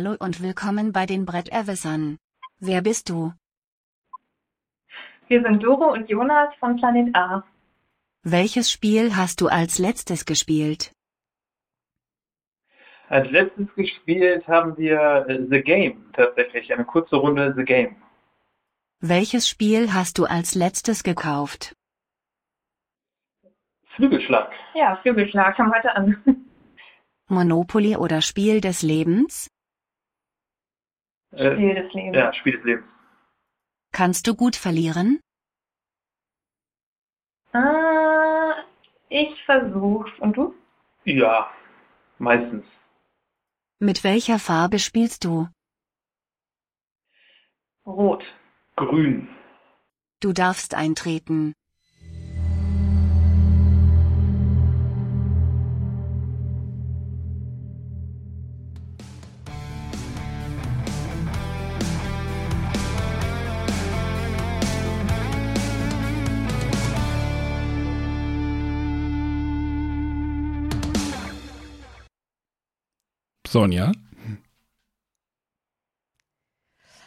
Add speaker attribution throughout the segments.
Speaker 1: Hallo und willkommen bei den Bretterwissern. Wer bist du?
Speaker 2: Wir sind Doro und Jonas von Planet A.
Speaker 1: Welches Spiel hast du als letztes gespielt?
Speaker 3: Als letztes gespielt haben wir äh, The Game tatsächlich, eine kurze Runde The Game.
Speaker 1: Welches Spiel hast du als letztes gekauft?
Speaker 3: Flügelschlag.
Speaker 2: Ja, Flügelschlag kam heute an.
Speaker 1: Monopoly oder Spiel des Lebens?
Speaker 3: Äh,
Speaker 2: Spiel des Lebens.
Speaker 3: ja, Spiel des Lebens.
Speaker 1: Kannst du gut verlieren?
Speaker 2: Ah, ich versuch's. Und du?
Speaker 3: Ja, meistens.
Speaker 1: Mit welcher Farbe spielst du?
Speaker 2: Rot.
Speaker 3: Grün.
Speaker 1: Du darfst eintreten.
Speaker 4: Sonja.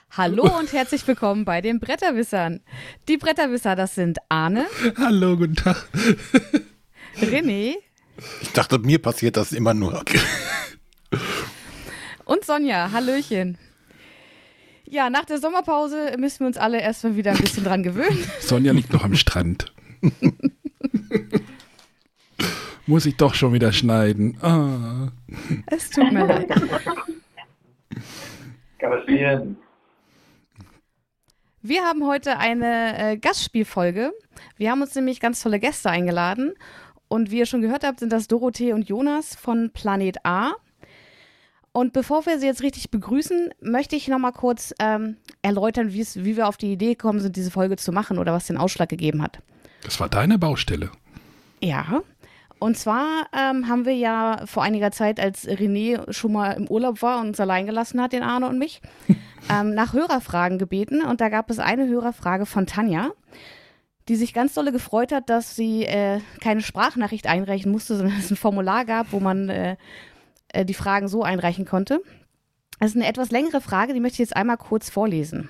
Speaker 5: Hallo und herzlich willkommen bei den Bretterwissern. Die Bretterwisser, das sind Arne,
Speaker 4: Hallo, guten Tag.
Speaker 5: René
Speaker 6: Ich dachte, mir passiert das immer nur.
Speaker 5: und Sonja. Hallöchen. Ja, nach der Sommerpause müssen wir uns alle erstmal wieder ein bisschen dran gewöhnen.
Speaker 4: Sonja liegt noch am Strand. Muss ich doch schon wieder schneiden. Ah.
Speaker 5: Es tut mir leid.
Speaker 3: Kann passieren.
Speaker 5: Wir haben heute eine äh, Gastspielfolge. Wir haben uns nämlich ganz tolle Gäste eingeladen. Und wie ihr schon gehört habt, sind das Dorothee und Jonas von Planet A. Und bevor wir sie jetzt richtig begrüßen, möchte ich nochmal kurz ähm, erläutern, wie wir auf die Idee gekommen sind, diese Folge zu machen oder was den Ausschlag gegeben hat.
Speaker 4: Das war deine Baustelle.
Speaker 5: Ja. Und zwar ähm, haben wir ja vor einiger Zeit, als René schon mal im Urlaub war und uns allein gelassen hat, den Arne und mich, ähm, nach Hörerfragen gebeten. Und da gab es eine Hörerfrage von Tanja, die sich ganz dolle gefreut hat, dass sie äh, keine Sprachnachricht einreichen musste, sondern es ein Formular gab, wo man äh, äh, die Fragen so einreichen konnte. Das ist eine etwas längere Frage, die möchte ich jetzt einmal kurz vorlesen.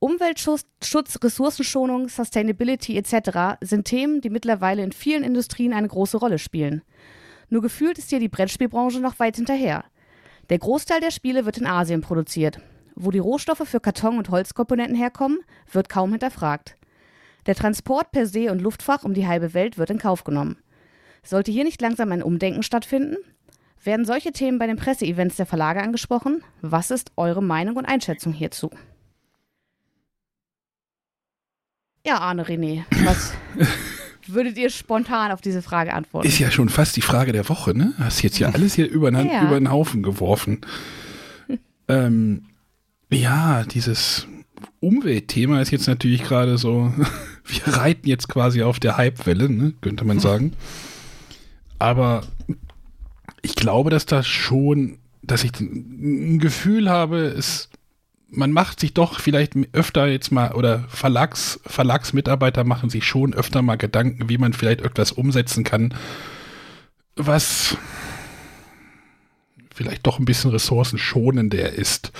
Speaker 5: Umweltschutz, Schutz, Ressourcenschonung, Sustainability etc. sind Themen, die mittlerweile in vielen Industrien eine große Rolle spielen. Nur gefühlt ist hier die Brettspielbranche noch weit hinterher. Der Großteil der Spiele wird in Asien produziert. Wo die Rohstoffe für Karton- und Holzkomponenten herkommen, wird kaum hinterfragt. Der Transport per See und Luftfach um die halbe Welt wird in Kauf genommen. Sollte hier nicht langsam ein Umdenken stattfinden? Werden solche Themen bei den Presseevents der Verlage angesprochen? Was ist eure Meinung und Einschätzung hierzu? Ja, Arne René, was würdet ihr spontan auf diese Frage antworten?
Speaker 4: Ist ja schon fast die Frage der Woche, ne? Hast jetzt hier alles hier über, den-
Speaker 5: Ja.
Speaker 4: über den Haufen geworfen. ähm, ja, dieses Umweltthema ist jetzt natürlich gerade so, wir reiten jetzt quasi auf der Hypewelle, ne? könnte man sagen. Aber ich glaube, dass da schon, dass ich ein Gefühl habe, es, man macht sich doch vielleicht öfter jetzt mal, oder Verlags, Verlagsmitarbeiter machen sich schon öfter mal Gedanken, wie man vielleicht etwas umsetzen kann, was vielleicht doch ein bisschen ressourcenschonender ist.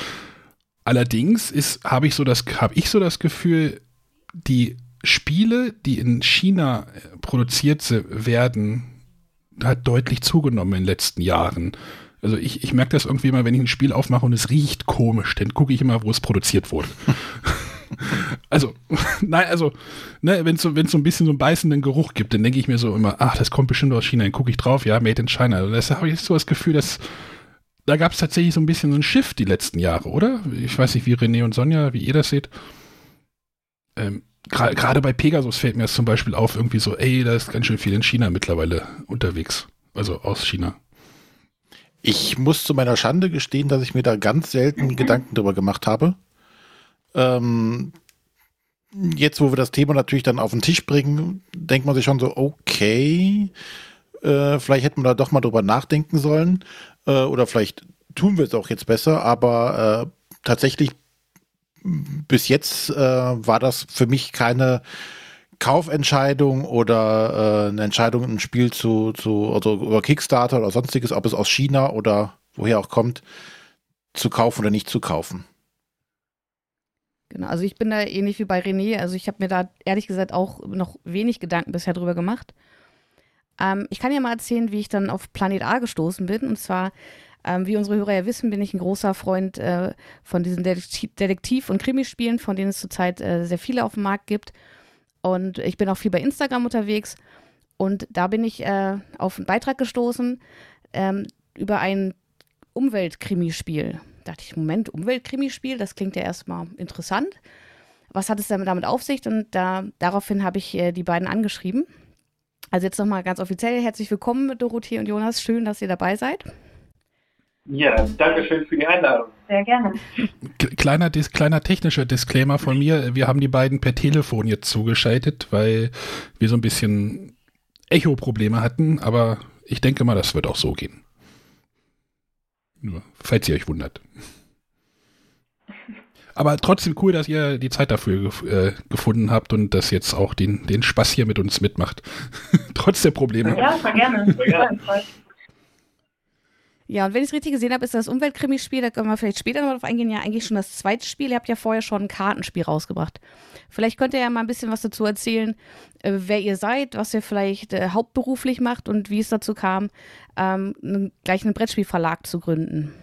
Speaker 4: Allerdings ist, habe ich so das, habe ich so das Gefühl, die Spiele, die in China äh, produziert werden, hat deutlich zugenommen in den letzten Jahren. Also ich, ich merke das irgendwie mal, wenn ich ein Spiel aufmache und es riecht komisch, dann gucke ich immer, wo es produziert wurde. also, nein, also, ne, wenn es so, wenn's so ein bisschen so einen beißenden Geruch gibt, dann denke ich mir so immer, ach, das kommt bestimmt aus China, dann gucke ich drauf, ja, made in China. Also das habe ich so das Gefühl, dass da gab es tatsächlich so ein bisschen so ein Shift die letzten Jahre, oder? Ich weiß nicht, wie René und Sonja, wie ihr das seht. Ähm, gra- Gerade bei Pegasus fällt mir das zum Beispiel auf, irgendwie so, ey, da ist ganz schön viel in China mittlerweile unterwegs. Also aus China.
Speaker 6: Ich muss zu meiner Schande gestehen, dass ich mir da ganz selten Gedanken drüber gemacht habe. Ähm, jetzt, wo wir das Thema natürlich dann auf den Tisch bringen, denkt man sich schon so, okay, äh, vielleicht hätten wir da doch mal drüber nachdenken sollen. Äh, oder vielleicht tun wir es auch jetzt besser, aber äh, tatsächlich bis jetzt äh, war das für mich keine Kaufentscheidung oder äh, eine Entscheidung, ein Spiel zu, zu, also über Kickstarter oder sonstiges, ob es aus China oder woher auch kommt, zu kaufen oder nicht zu kaufen.
Speaker 5: Genau, also ich bin da ähnlich wie bei René. Also ich habe mir da ehrlich gesagt auch noch wenig Gedanken bisher drüber gemacht. Ähm, ich kann ja mal erzählen, wie ich dann auf Planet A gestoßen bin. Und zwar, ähm, wie unsere Hörer ja wissen, bin ich ein großer Freund äh, von diesen Detektiv- und Krimispielen, von denen es zurzeit äh, sehr viele auf dem Markt gibt. Und ich bin auch viel bei Instagram unterwegs. Und da bin ich äh, auf einen Beitrag gestoßen ähm, über ein Umweltkrimispiel dachte ich, Moment, Umweltkrimispiel, das klingt ja erstmal interessant. Was hat es damit auf sich? Und da, daraufhin habe ich äh, die beiden angeschrieben. Also jetzt nochmal ganz offiziell herzlich willkommen, Dorothee und Jonas. Schön, dass ihr dabei seid.
Speaker 3: Ja, danke schön für die Einladung.
Speaker 2: Sehr gerne.
Speaker 4: Kleiner, kleiner technischer Disclaimer von mir. Wir haben die beiden per Telefon jetzt zugeschaltet, weil wir so ein bisschen Echo-Probleme hatten. Aber ich denke mal, das wird auch so gehen. Nur, falls ihr euch wundert. Aber trotzdem cool, dass ihr die Zeit dafür gef äh, gefunden habt und das jetzt auch den, den Spaß hier mit uns mitmacht. Trotz der Probleme.
Speaker 2: Ja, voll gerne. Voll gerne.
Speaker 5: Ja, und wenn ich es richtig gesehen habe, ist das Umweltkrimispiel, da können wir vielleicht später noch drauf eingehen, ja eigentlich schon das zweite Spiel. Ihr habt ja vorher schon ein Kartenspiel rausgebracht. Vielleicht könnt ihr ja mal ein bisschen was dazu erzählen, äh, wer ihr seid, was ihr vielleicht äh, hauptberuflich macht und wie es dazu kam, ähm, gleich einen Brettspielverlag zu gründen.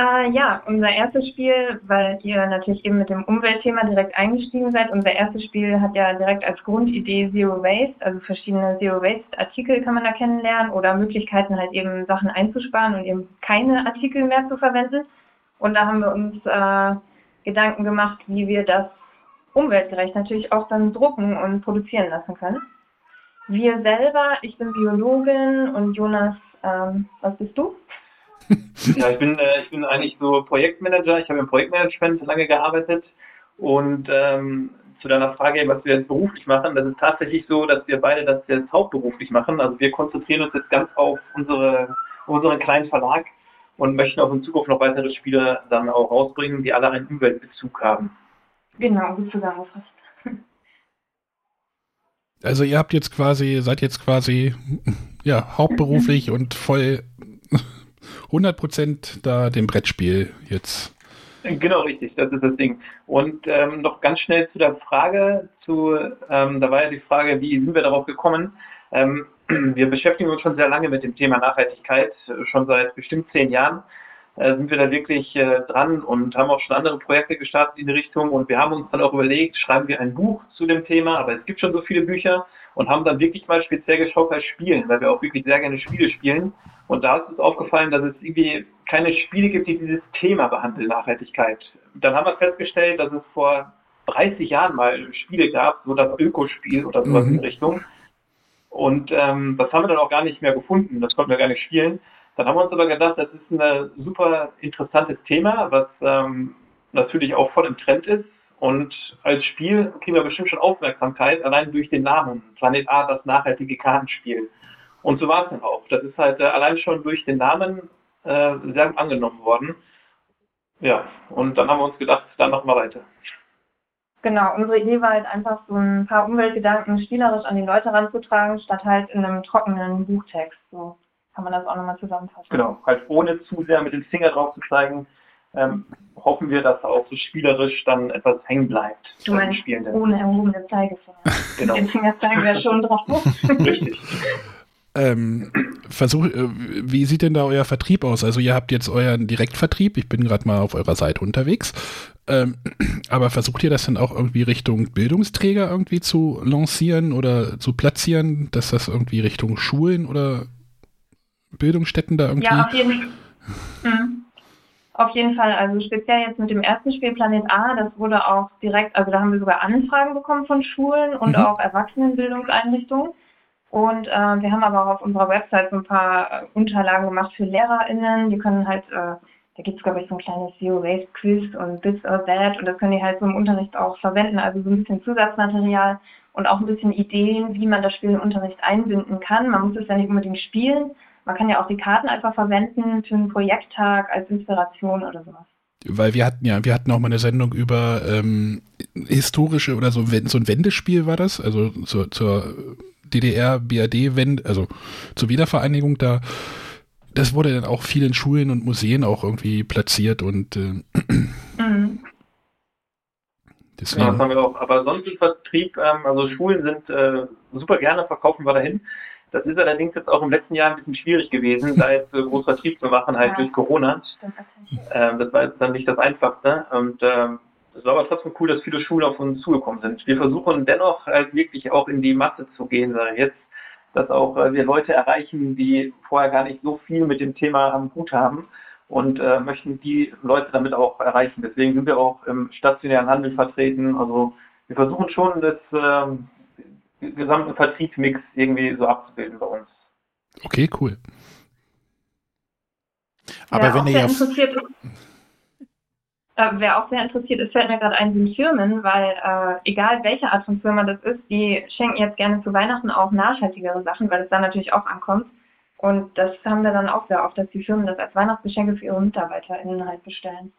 Speaker 2: Äh, ja, unser erstes Spiel, weil ihr natürlich eben mit dem Umweltthema direkt eingestiegen seid, unser erstes Spiel hat ja direkt als Grundidee Zero Waste, also verschiedene Zero Waste Artikel kann man da kennenlernen oder Möglichkeiten halt eben Sachen einzusparen und eben keine Artikel mehr zu verwenden. Und da haben wir uns äh, Gedanken gemacht, wie wir das umweltgerecht natürlich auch dann drucken und produzieren lassen können. Wir selber, ich bin Biologin und Jonas, ähm, was bist du?
Speaker 3: Ja, ich bin, äh, ich bin eigentlich so Projektmanager. Ich habe im Projektmanagement lange gearbeitet und ähm, zu deiner Frage, was wir jetzt beruflich machen, das ist tatsächlich so, dass wir beide das jetzt hauptberuflich machen. Also wir konzentrieren uns jetzt ganz auf unsere, unseren kleinen Verlag und möchten auch in Zukunft noch weitere Spiele dann auch rausbringen, die alle einen Umweltbezug haben.
Speaker 2: Genau, gut zusammengefasst.
Speaker 4: Also ihr habt jetzt quasi, seid jetzt quasi ja, hauptberuflich und voll 100% da dem Brettspiel jetzt.
Speaker 3: Genau, richtig, das ist das Ding. Und ähm, noch ganz schnell zu der Frage, zu, ähm, da war ja die Frage, wie sind wir darauf gekommen? Ähm, wir beschäftigen uns schon sehr lange mit dem Thema Nachhaltigkeit, schon seit bestimmt zehn Jahren äh, sind wir da wirklich äh, dran und haben auch schon andere Projekte gestartet in die Richtung und wir haben uns dann auch überlegt, schreiben wir ein Buch zu dem Thema, aber es gibt schon so viele Bücher und haben dann wirklich mal speziell geschaut bei Spielen, weil wir auch wirklich sehr gerne Spiele spielen und da ist uns aufgefallen, dass es irgendwie keine Spiele gibt, die dieses Thema behandeln, Nachhaltigkeit. Dann haben wir festgestellt, dass es vor 30 Jahren mal Spiele gab, so das Ökospiel oder sowas mhm. in Richtung. Und ähm, das haben wir dann auch gar nicht mehr gefunden, das konnten wir gar nicht spielen. Dann haben wir uns aber gedacht, das ist ein super interessantes Thema, was ähm, natürlich auch voll im Trend ist. Und als Spiel kriegen wir bestimmt schon Aufmerksamkeit, allein durch den Namen. Planet A, das nachhaltige Kartenspiel. Und so war es dann auch. Das ist halt äh, allein schon durch den Namen äh, sehr angenommen worden. Ja, und dann haben wir uns gedacht, dann machen wir weiter.
Speaker 2: Genau, unsere Idee war halt einfach so ein paar Umweltgedanken spielerisch an die Leute ranzutragen, statt halt in einem trockenen Buchtext. So kann man das auch nochmal zusammenfassen.
Speaker 3: Genau, halt ohne zu sehr mit dem Finger drauf zu zeigen, ähm, hoffen wir, dass auch so spielerisch dann etwas hängen bleibt.
Speaker 2: Du meinst Spielenden. ohne erhobene Zeigefinger. genau. Den Finger zeigen wir schon drauf.
Speaker 3: Richtig.
Speaker 4: Ähm, versuch, äh, wie sieht denn da euer Vertrieb aus? Also ihr habt jetzt euren Direktvertrieb, ich bin gerade mal auf eurer Seite unterwegs, ähm, aber versucht ihr das dann auch irgendwie Richtung Bildungsträger irgendwie zu lancieren oder zu platzieren, dass das irgendwie Richtung Schulen oder Bildungsstätten da irgendwie?
Speaker 2: Ja, auf jeden Fall. Mhm. Auf jeden Fall, also speziell jetzt mit dem ersten Spiel Planet A, das wurde auch direkt, also da haben wir sogar Anfragen bekommen von Schulen und mhm. auch Erwachsenenbildungseinrichtungen. Und äh, wir haben aber auch auf unserer Website so ein paar äh, Unterlagen gemacht für LehrerInnen. Die können halt, äh, da gibt es glaube ich so ein kleines Zero Waste Quiz und This or That und das können die halt so im Unterricht auch verwenden. Also so ein bisschen Zusatzmaterial und auch ein bisschen Ideen, wie man das Spiel im Unterricht einbinden kann. Man muss es ja nicht unbedingt spielen. Man kann ja auch die Karten einfach verwenden für einen Projekttag als Inspiration oder sowas
Speaker 4: weil wir hatten ja, wir hatten auch mal eine Sendung über ähm, historische oder so, so ein Wendespiel war das, also zur, zur DDR, BRD, wenn, also zur Wiedervereinigung, da das wurde dann auch vielen Schulen und Museen auch irgendwie platziert und äh, mhm.
Speaker 3: deswegen. Ja, das haben wir auch. Aber sonst im Vertrieb, ähm, also Schulen sind äh, super gerne, verkaufen wir dahin. Das ist allerdings jetzt auch im letzten Jahr ein bisschen schwierig gewesen, da jetzt äh, groß Vertrieb zu machen, halt ja. durch Corona. Ähm, das war jetzt dann nicht das Einfachste. Und ähm, es war aber trotzdem cool, dass viele Schulen auf uns zugekommen sind. Wir versuchen dennoch halt wirklich auch in die Masse zu gehen, weil jetzt, dass auch äh, wir Leute erreichen, die vorher gar nicht so viel mit dem Thema am Hut haben und äh, möchten die Leute damit auch erreichen. Deswegen sind wir auch im stationären Handel vertreten. Also wir versuchen schon das ähm, gesamten Vertriebsmix irgendwie so abzubilden bei uns.
Speaker 4: Okay, cool.
Speaker 2: Aber ja, wenn ihr ja interessiert ist, äh, wer auch sehr interessiert ist, fällt mir gerade ein, sind Firmen, weil äh, egal welche Art von Firma das ist, die schenken jetzt gerne zu Weihnachten auch nachhaltigere Sachen, weil es dann natürlich auch ankommt. Und das haben wir dann auch sehr oft, dass die Firmen das als Weihnachtsgeschenke für ihre MitarbeiterInnen halt bestellen.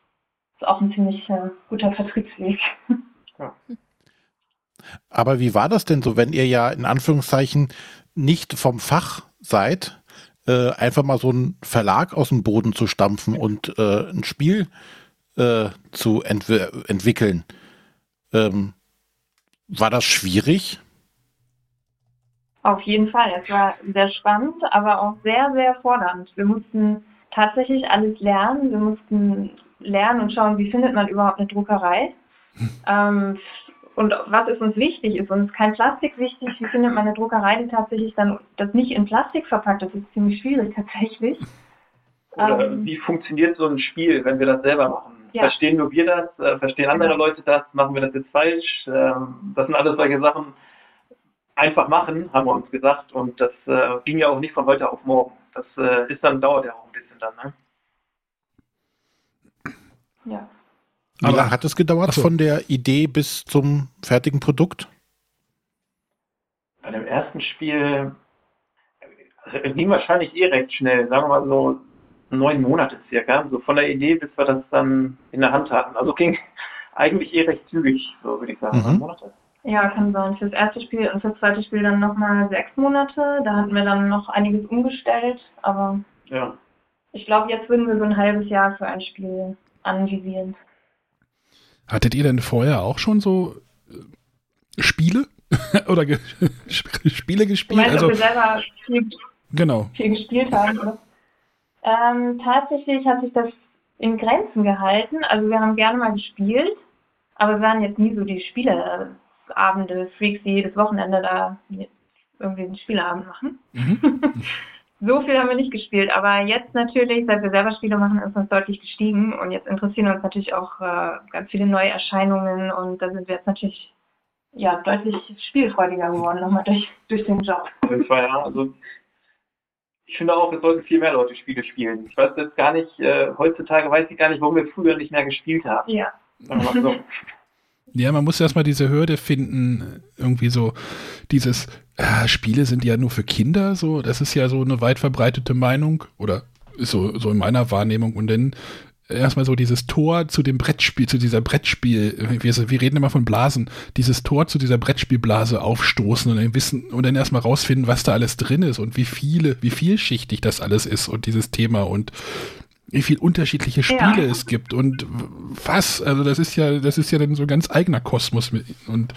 Speaker 2: Das ist auch ein ziemlich äh, guter Vertriebsweg. Ja.
Speaker 6: Aber wie war das denn so, wenn ihr ja in Anführungszeichen nicht vom Fach seid, äh, einfach mal so einen Verlag aus dem Boden zu stampfen und äh, ein Spiel äh, zu ent entwickeln? Ähm, war das schwierig?
Speaker 2: Auf jeden Fall. Es war sehr spannend, aber auch sehr, sehr fordernd. Wir mussten tatsächlich alles lernen. Wir mussten lernen und schauen, wie findet man überhaupt eine Druckerei. Hm. Ähm, und was ist uns wichtig? Ist uns kein Plastik wichtig? Wie findet man eine Druckerei, die tatsächlich dann das nicht in Plastik verpackt? Das ist ziemlich schwierig tatsächlich.
Speaker 3: Oder ähm, wie funktioniert so ein Spiel, wenn wir das selber machen? Ja. Verstehen nur wir das? Äh, verstehen andere genau. Leute das? Machen wir das jetzt falsch? Ähm, das sind alles solche Sachen. Einfach machen, haben wir uns gesagt. Und das äh, ging ja auch nicht von heute auf morgen. Das äh, ist dann, dauert ja auch ein bisschen dann. Ne?
Speaker 6: Ja. Wie Aber, lange hat es gedauert so. von der Idee bis zum fertigen Produkt?
Speaker 3: Bei dem ersten Spiel also es ging wahrscheinlich eh recht schnell, sagen wir mal so neun Monate circa, so von der Idee, bis wir das dann in der Hand hatten. Also ging eigentlich eh recht zügig, so würde ich sagen, mhm. neun
Speaker 2: Monate. Ja, kann sein. Für das erste Spiel und für das zweite Spiel dann nochmal sechs Monate. Da hatten wir dann noch einiges umgestellt, aber ja. ich glaube, jetzt würden wir so ein halbes Jahr für ein Spiel anvisieren.
Speaker 4: Hattet ihr denn vorher auch schon so äh, Spiele oder ge Spiele gespielt? Du
Speaker 2: meinst, also, ob wir selber viel,
Speaker 4: genau.
Speaker 2: viel gespielt haben? Ähm, tatsächlich hat sich das in Grenzen gehalten. Also wir haben gerne mal gespielt, aber wir waren jetzt nie so die Spieleabende, Freaks, die jedes Wochenende da irgendwie einen Spieleabend machen. Mhm. So viel haben wir nicht gespielt, aber jetzt natürlich, seit wir selber Spiele machen, ist uns deutlich gestiegen und jetzt interessieren uns natürlich auch äh, ganz viele neue Erscheinungen und da sind wir jetzt natürlich ja, deutlich spielfreudiger geworden, nochmal durch, durch den Job.
Speaker 3: Ja, also ich finde auch, es sollten viel mehr Leute Spiele spielen. Ich weiß jetzt gar nicht, äh, heutzutage weiß ich gar nicht, warum wir früher nicht mehr gespielt haben.
Speaker 2: Ja.
Speaker 3: So.
Speaker 4: Ja, man muss erstmal diese Hürde finden, irgendwie so dieses, äh, Spiele sind ja nur für Kinder, so, das ist ja so eine weit verbreitete Meinung oder so, so in meiner Wahrnehmung. Und dann erstmal so dieses Tor zu dem Brettspiel, zu dieser Brettspiel, wir, wir reden immer von Blasen, dieses Tor zu dieser Brettspielblase aufstoßen und dann wissen und dann erstmal rausfinden, was da alles drin ist und wie viele, wie vielschichtig das alles ist und dieses Thema und wie viel unterschiedliche Spiele ja. es gibt und was, also das ist ja, das ist ja dann so ein ganz eigener Kosmos und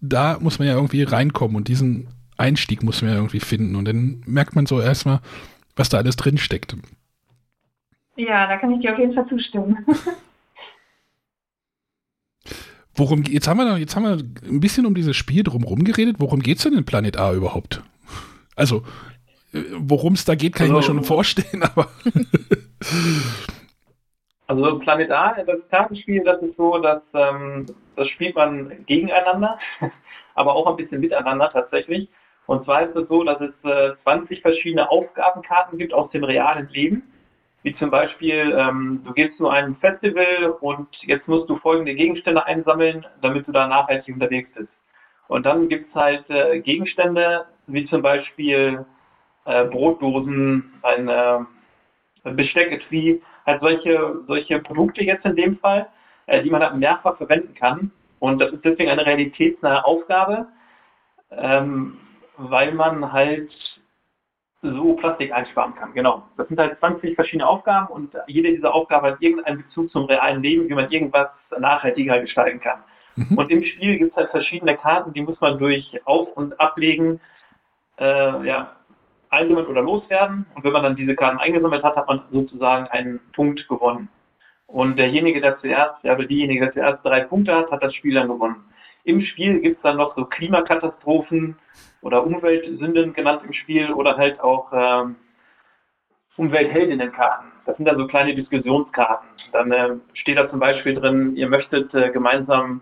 Speaker 4: da muss man ja irgendwie reinkommen und diesen Einstieg muss man ja irgendwie finden und dann merkt man so erstmal, was da alles drin steckt.
Speaker 2: Ja, da kann ich dir auf jeden Fall zustimmen.
Speaker 4: Worum jetzt haben wir jetzt haben wir ein bisschen um dieses Spiel drumherum geredet. Worum geht es denn in Planet A überhaupt? Also Worum es da geht, kann also, ich mir schon vorstellen, aber.
Speaker 3: also Planet A, das Kartenspiel, das ist so, dass ähm, das spielt man gegeneinander, aber auch ein bisschen miteinander tatsächlich. Und zwar ist es so, dass es äh, 20 verschiedene Aufgabenkarten gibt aus dem realen Leben. Wie zum Beispiel, ähm, du gehst zu einem Festival und jetzt musst du folgende Gegenstände einsammeln, damit du da nachhaltig unterwegs bist. Und dann gibt es halt äh, Gegenstände, wie zum Beispiel äh, Brotdosen, ein äh, Bestecketui, halt solche, solche Produkte jetzt in dem Fall, äh, die man halt mehrfach verwenden kann. Und das ist deswegen eine realitätsnahe Aufgabe, ähm, weil man halt so Plastik einsparen kann. Genau. Das sind halt 20 verschiedene Aufgaben und jede dieser Aufgaben hat irgendeinen Bezug zum realen Leben, wie man irgendwas nachhaltiger gestalten kann. Mhm. Und im Spiel gibt es halt verschiedene Karten, die muss man durch Auf- und Ablegen äh, ja, einsammeln oder loswerden. Und wenn man dann diese Karten eingesammelt hat, hat man sozusagen einen Punkt gewonnen. Und derjenige, der zuerst, ja, diejenige, der zuerst drei Punkte hat, hat das Spiel dann gewonnen. Im Spiel gibt es dann noch so Klimakatastrophen oder Umweltsünden genannt im Spiel oder halt auch ähm, Umweltheldinnenkarten. Das sind dann so kleine Diskussionskarten. Dann äh, steht da zum Beispiel drin, ihr möchtet äh, gemeinsam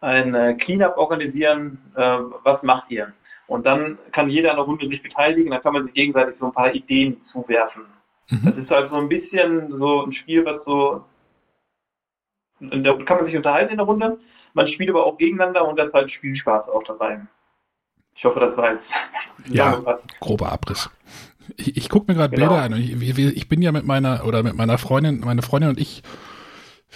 Speaker 3: ein äh, Cleanup organisieren, äh, was macht ihr? Und dann kann jeder in der Runde sich beteiligen, dann kann man sich gegenseitig so ein paar Ideen zuwerfen. Mhm. Das ist halt so ein bisschen so ein Spiel, was so, da kann man sich unterhalten in der Runde, man spielt aber auch gegeneinander und da ist halt Spielspaß auch dabei. Ich hoffe, das war jetzt
Speaker 4: ja, grober Abriss. Ich, ich gucke mir gerade genau. Bilder an. Ich, ich, bin ja mit meiner oder mit meiner Freundin, meine Freundin und ich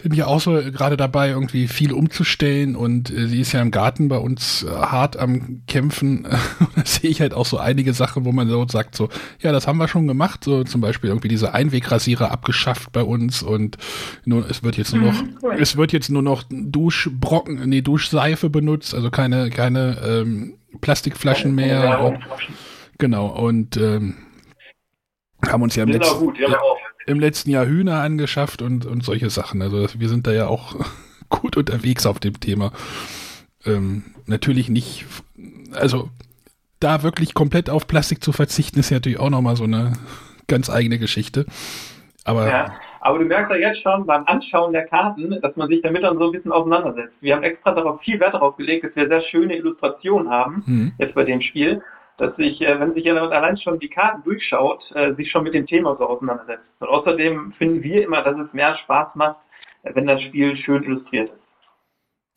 Speaker 4: sind ja auch so gerade dabei, irgendwie viel umzustellen und äh, sie ist ja im Garten bei uns äh, hart am Kämpfen. da sehe ich halt auch so einige Sachen, wo man so sagt, so, ja, das haben wir schon gemacht, so zum Beispiel irgendwie diese Einwegrasierer abgeschafft bei uns und nur, es wird jetzt nur noch, mhm, es wird jetzt nur noch Duschbrocken, nee, Duschseife benutzt, also keine, keine ähm, Plastikflaschen mehr. Und, genau, und ähm, haben uns ja im letzten, gut, ja, im letzten Jahr Hühner angeschafft und, und solche Sachen. Also wir sind da ja auch gut unterwegs auf dem Thema. Ähm, natürlich nicht, also da wirklich komplett auf Plastik zu verzichten, ist ja natürlich auch nochmal so eine ganz eigene Geschichte. Aber,
Speaker 3: ja, aber du merkst ja jetzt schon beim Anschauen der Karten, dass man sich damit dann so ein bisschen auseinandersetzt. Wir haben extra darauf viel Wert darauf gelegt, dass wir sehr schöne Illustrationen haben, mhm. jetzt bei dem Spiel dass sich, äh, wenn sich jemand allein schon die Karten durchschaut, äh, sich schon mit dem Thema so auseinandersetzt. Und außerdem finden wir immer, dass es mehr Spaß macht, äh, wenn das Spiel schön illustriert ist.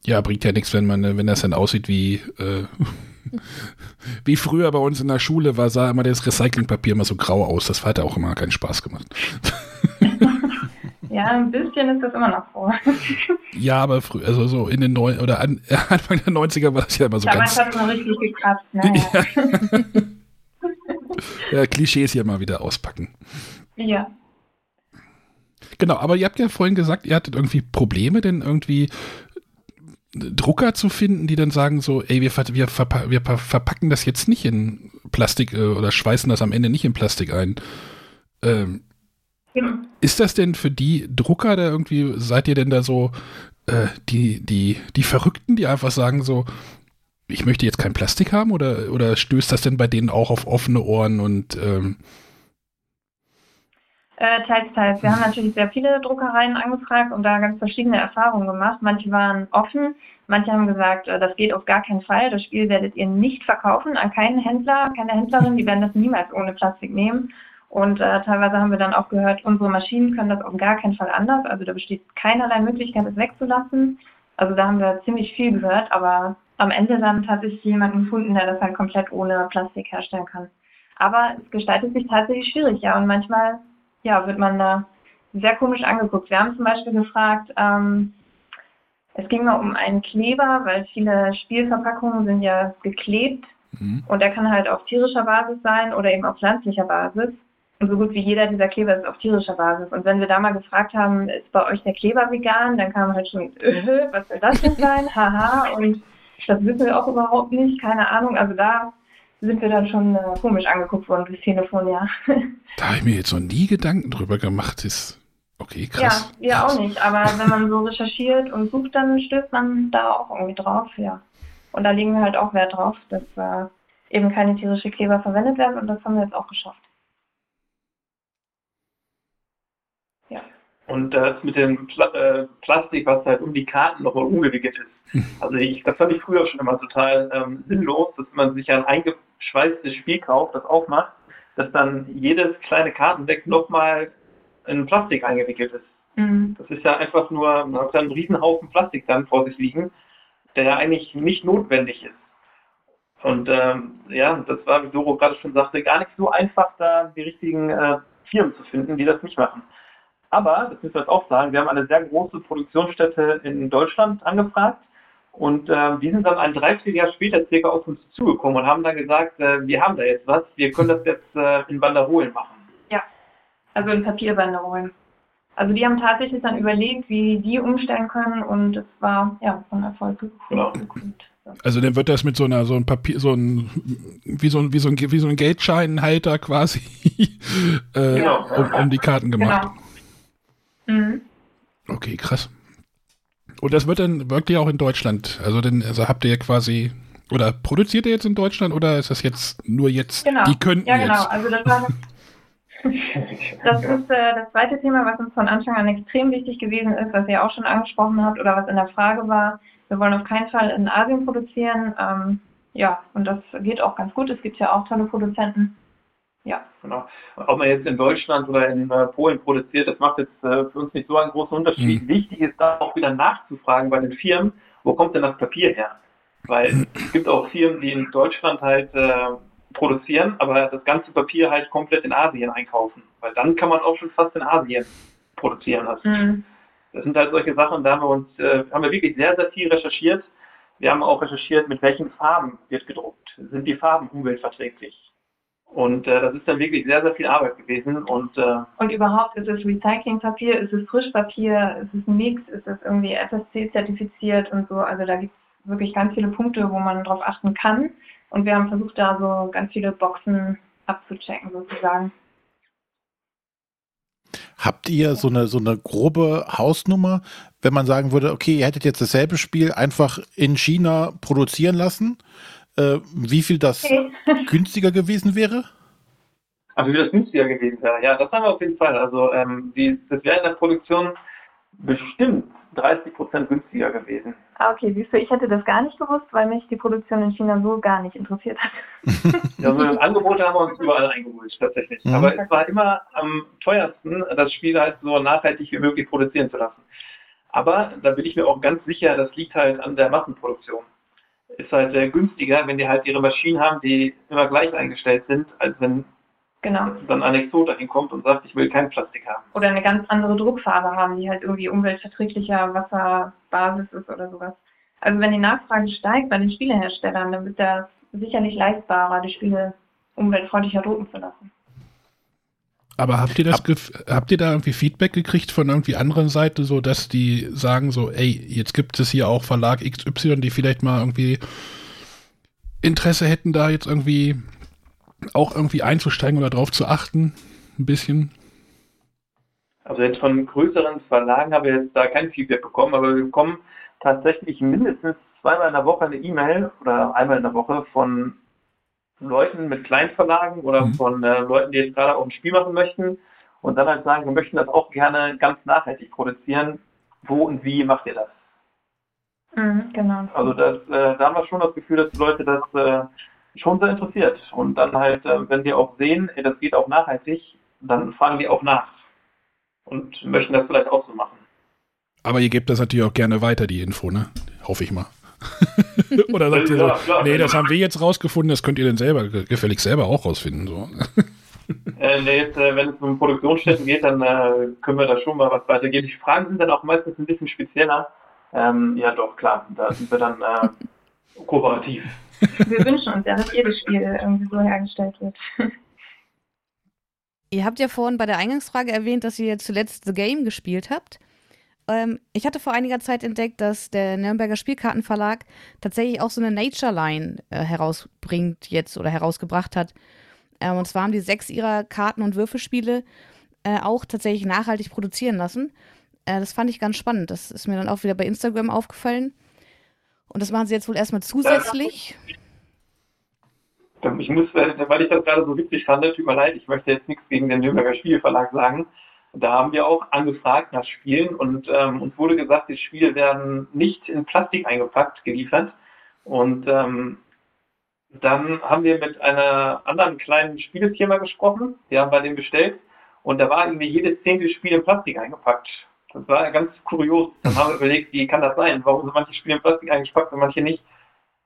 Speaker 4: Ja, bringt ja nichts, wenn man, wenn das dann aussieht wie, äh, wie früher bei uns in der Schule war, sah immer das Recyclingpapier immer so grau aus. Das hat auch immer keinen Spaß gemacht.
Speaker 2: Ja, ein bisschen ist das immer noch so.
Speaker 4: ja, aber früher, also so in den neun oder an, Anfang der 90er war das ja immer so Damals
Speaker 2: ganz. Damals hat es noch richtig gekratzt, ne?
Speaker 4: Ja. ja, Klischees hier mal wieder auspacken.
Speaker 2: Ja.
Speaker 4: Genau, aber ihr habt ja vorhin gesagt, ihr hattet irgendwie Probleme, denn irgendwie Drucker zu finden, die dann sagen so, ey, wir, wir, verpa wir verpacken das jetzt nicht in Plastik äh, oder schweißen das am Ende nicht in Plastik ein. Ähm, Genau. Ist das denn für die Drucker da irgendwie, seid ihr denn da so äh, die, die, die Verrückten, die einfach sagen so, ich möchte jetzt kein Plastik haben oder, oder stößt das denn bei denen auch auf offene Ohren und ähm
Speaker 2: äh, teils, teils. Wir haben natürlich sehr viele Druckereien angefragt und da ganz verschiedene Erfahrungen gemacht. Manche waren offen, manche haben gesagt, äh, das geht auf gar keinen Fall. Das Spiel werdet ihr nicht verkaufen an keinen Händler, keine Händlerin, die werden das niemals ohne Plastik nehmen. Und äh, teilweise haben wir dann auch gehört, unsere Maschinen können das auf gar keinen Fall anders. Also da besteht keinerlei Möglichkeit, es wegzulassen. Also da haben wir ziemlich viel gehört, aber am Ende dann tatsächlich jemanden gefunden, der das halt komplett ohne Plastik herstellen kann. Aber es gestaltet sich tatsächlich schwierig, ja. Und manchmal, ja, wird man da sehr komisch angeguckt. Wir haben zum Beispiel gefragt, ähm, es ging mal um einen Kleber, weil viele Spielverpackungen sind ja geklebt mhm. und der kann halt auf tierischer Basis sein oder eben auf pflanzlicher Basis. Und so gut wie jeder dieser Kleber ist auf tierischer Basis. Und wenn wir da mal gefragt haben, ist bei euch der Kleber vegan, dann kam halt schon, äh, was soll das denn sein? Haha. Und das wissen wir auch überhaupt nicht, keine Ahnung. Also da sind wir dann schon äh, komisch angeguckt worden durchs Telefon, ja.
Speaker 4: Da habe ich mir jetzt noch nie Gedanken drüber gemacht. Ist okay, krass.
Speaker 2: Ja, wir auch nicht. Aber wenn man so recherchiert und sucht, dann stößt man da auch irgendwie drauf, ja. Und da legen wir halt auch Wert drauf, dass äh, eben keine tierische Kleber verwendet werden und das haben wir jetzt auch geschafft.
Speaker 3: Und das mit dem Pla äh, Plastik, was halt um die Karten nochmal umgewickelt ist. Hm. Also ich, das fand ich früher schon immer total ähm, sinnlos, dass man sich ein eingeschweißtes Spiel kauft, das aufmacht, dass dann jedes kleine Kartendeck nochmal in Plastik eingewickelt ist. Mhm. Das ist ja einfach nur, man hat einen Riesenhaufen Plastik dann vor sich liegen, der ja eigentlich nicht notwendig ist. Und ähm, ja, das war, wie Doro gerade schon sagte, gar nicht so einfach, da die richtigen äh, Firmen zu finden, die das nicht machen. Aber, das müssen wir jetzt auch sagen, wir haben eine sehr große Produktionsstätte in Deutschland angefragt Und äh, die sind dann ein Dreivierteljahr später circa auf uns zugekommen und haben dann gesagt, äh, wir haben da jetzt was, wir können das jetzt äh, in Banderolen machen.
Speaker 2: Ja, also in Papierbanderolen. Also die haben tatsächlich dann überlegt, wie die umstellen können und es war ja von Erfolg
Speaker 3: Genau.
Speaker 4: Also dann wird das mit so einer so ein Papier so ein wie so ein wie so ein wie so ein Geldscheinhalter quasi äh,
Speaker 3: Genau.
Speaker 4: um, um die Karten gemacht.
Speaker 2: Genau. Mhm.
Speaker 4: Okay, krass. Und das wird dann wirklich auch in Deutschland. Also dann also habt ihr quasi oder produziert ihr jetzt in Deutschland oder ist das jetzt nur jetzt?
Speaker 2: Genau.
Speaker 4: Die könnten
Speaker 2: ja, genau.
Speaker 4: jetzt.
Speaker 2: Also das war das ist äh, das zweite Thema, was uns von Anfang an extrem wichtig gewesen ist, was ihr auch schon angesprochen habt oder was in der Frage war. Wir wollen auf keinen Fall in Asien produzieren. Ähm, ja, und das geht auch ganz gut. Es gibt ja auch tolle Produzenten. Ja.
Speaker 3: Genau. Ob man jetzt in Deutschland oder in äh, Polen produziert, das macht jetzt äh, für uns nicht so einen großen Unterschied.
Speaker 4: Mhm.
Speaker 3: Wichtig ist da auch wieder nachzufragen bei den Firmen, wo kommt denn das Papier her? Weil es gibt auch Firmen, die in Deutschland halt äh, produzieren, aber das ganze Papier halt komplett in Asien einkaufen. Weil dann kann man auch schon fast in Asien produzieren lassen.
Speaker 2: Mhm.
Speaker 3: Das sind halt solche Sachen, da haben wir uns, äh, haben wir wirklich sehr, sehr viel recherchiert. Wir haben auch recherchiert, mit welchen Farben wird gedruckt. Sind die Farben umweltverträglich? Und äh, das ist dann wirklich sehr, sehr viel Arbeit gewesen. Und äh,
Speaker 2: Und überhaupt ist es Recyclingpapier, ist es Frischpapier, ist es ein Mix, ist es irgendwie FSC-zertifiziert und so. Also da gibt es wirklich ganz viele Punkte, wo man drauf achten kann. Und wir haben versucht, da so ganz viele Boxen abzuchecken sozusagen.
Speaker 6: Habt ihr so eine, so eine grobe Hausnummer, wenn man sagen würde, okay, ihr hättet jetzt dasselbe Spiel einfach in China produzieren lassen, äh, wie viel das
Speaker 2: Okay.
Speaker 6: günstiger gewesen wäre?
Speaker 3: also wie das günstiger gewesen wäre. Ja, das haben wir auf jeden Fall. Also ähm, die, das wäre in der Produktion bestimmt 30 Prozent günstiger gewesen.
Speaker 2: Ah, okay, siehst du, ich hätte das gar nicht gewusst, weil mich die Produktion in China so gar nicht interessiert hat.
Speaker 3: Also Angebote haben wir uns überall eingeholt, tatsächlich.
Speaker 6: Mhm.
Speaker 3: Aber es war immer am teuersten, das Spiel halt so nachhaltig wie möglich produzieren zu lassen. Aber da bin ich mir auch ganz sicher, das liegt halt an der Massenproduktion. Ist halt äh, günstiger, wenn die halt ihre Maschinen haben, die immer gleich eingestellt sind, als wenn
Speaker 2: Genau.
Speaker 3: dann ein Exot dahin kommt und sagt, ich will kein Plastik haben.
Speaker 2: Oder eine ganz andere Druckfarbe haben, die halt irgendwie umweltverträglicher Wasserbasis ist oder sowas. Also wenn die Nachfrage steigt bei den Spieleherstellern, dann wird das sicherlich leistbarer, die Spiele umweltfreundlicher drucken zu lassen.
Speaker 4: Aber habt ihr das habt ihr da irgendwie Feedback gekriegt von irgendwie anderen Seite, so dass die sagen so, ey, jetzt gibt es hier auch Verlag XY, die vielleicht mal irgendwie Interesse hätten, da jetzt irgendwie auch irgendwie einzusteigen oder drauf zu achten, ein bisschen.
Speaker 3: Also jetzt von größeren Verlagen habe ich jetzt da kein Feedback bekommen, aber wir bekommen tatsächlich mindestens zweimal in der Woche eine E-Mail oder einmal in der Woche von Leuten mit Kleinverlagen oder
Speaker 4: Mhm.
Speaker 3: von äh, Leuten, die jetzt gerade auch ein Spiel machen möchten und dann halt sagen, wir möchten das auch gerne ganz nachhaltig produzieren. Wo und wie macht ihr das?
Speaker 2: Mhm, genau.
Speaker 3: Also das, äh, da haben wir schon das Gefühl, dass die Leute das äh, schon sehr interessiert. Und dann halt, äh, wenn die auch sehen, ey, das geht auch nachhaltig, dann fragen die auch nach und möchten das vielleicht auch so machen.
Speaker 4: Aber ihr gebt das natürlich auch gerne weiter, die Info, ne? Hoffe ich mal. oder sagt ihr so,
Speaker 3: Ja, klar.
Speaker 4: nee, das haben wir jetzt rausgefunden, das könnt ihr dann selber, ge- gefälligst selber auch rausfinden. So.
Speaker 3: Äh, nee, jetzt, äh, wenn es um Produktionsstätten geht, dann äh, können wir da schon mal was weitergeben. Die Fragen sind dann auch meistens ein bisschen spezieller. Ähm, ja, doch, klar, da sind wir dann äh, kooperativ.
Speaker 2: Wir wünschen uns ja, dass jedes Spiel irgendwie so hergestellt wird.
Speaker 5: Ihr habt ja vorhin bei der Eingangsfrage erwähnt, dass ihr zuletzt The Game gespielt habt. Ähm, ich hatte vor einiger Zeit entdeckt, dass der Nürnberger Spielkartenverlag tatsächlich auch so eine Nature Line äh, herausbringt jetzt oder herausgebracht hat. Ähm, und zwar haben die sechs ihrer Karten- und Würfelspiele äh, auch tatsächlich nachhaltig produzieren lassen. Äh, das fand ich ganz spannend. Das ist mir dann auch wieder bei Instagram aufgefallen. Und das machen sie jetzt wohl erstmal zusätzlich.
Speaker 3: Ich muss, äh, weil ich das gerade so witzig fand, tut mir leid, ich möchte jetzt nichts gegen den Nürnberger Spielverlag sagen. Da haben wir auch angefragt nach Spielen und ähm, uns wurde gesagt, die Spiele werden nicht in Plastik eingepackt, geliefert. Und ähm, dann haben wir mit einer anderen kleinen Spielefirma gesprochen, die haben bei denen bestellt und da war irgendwie jedes zehnte Spiel in Plastik eingepackt. Das war ganz kurios. Dann haben wir überlegt, wie kann das sein? Warum sind manche Spiele in Plastik eingepackt und manche nicht?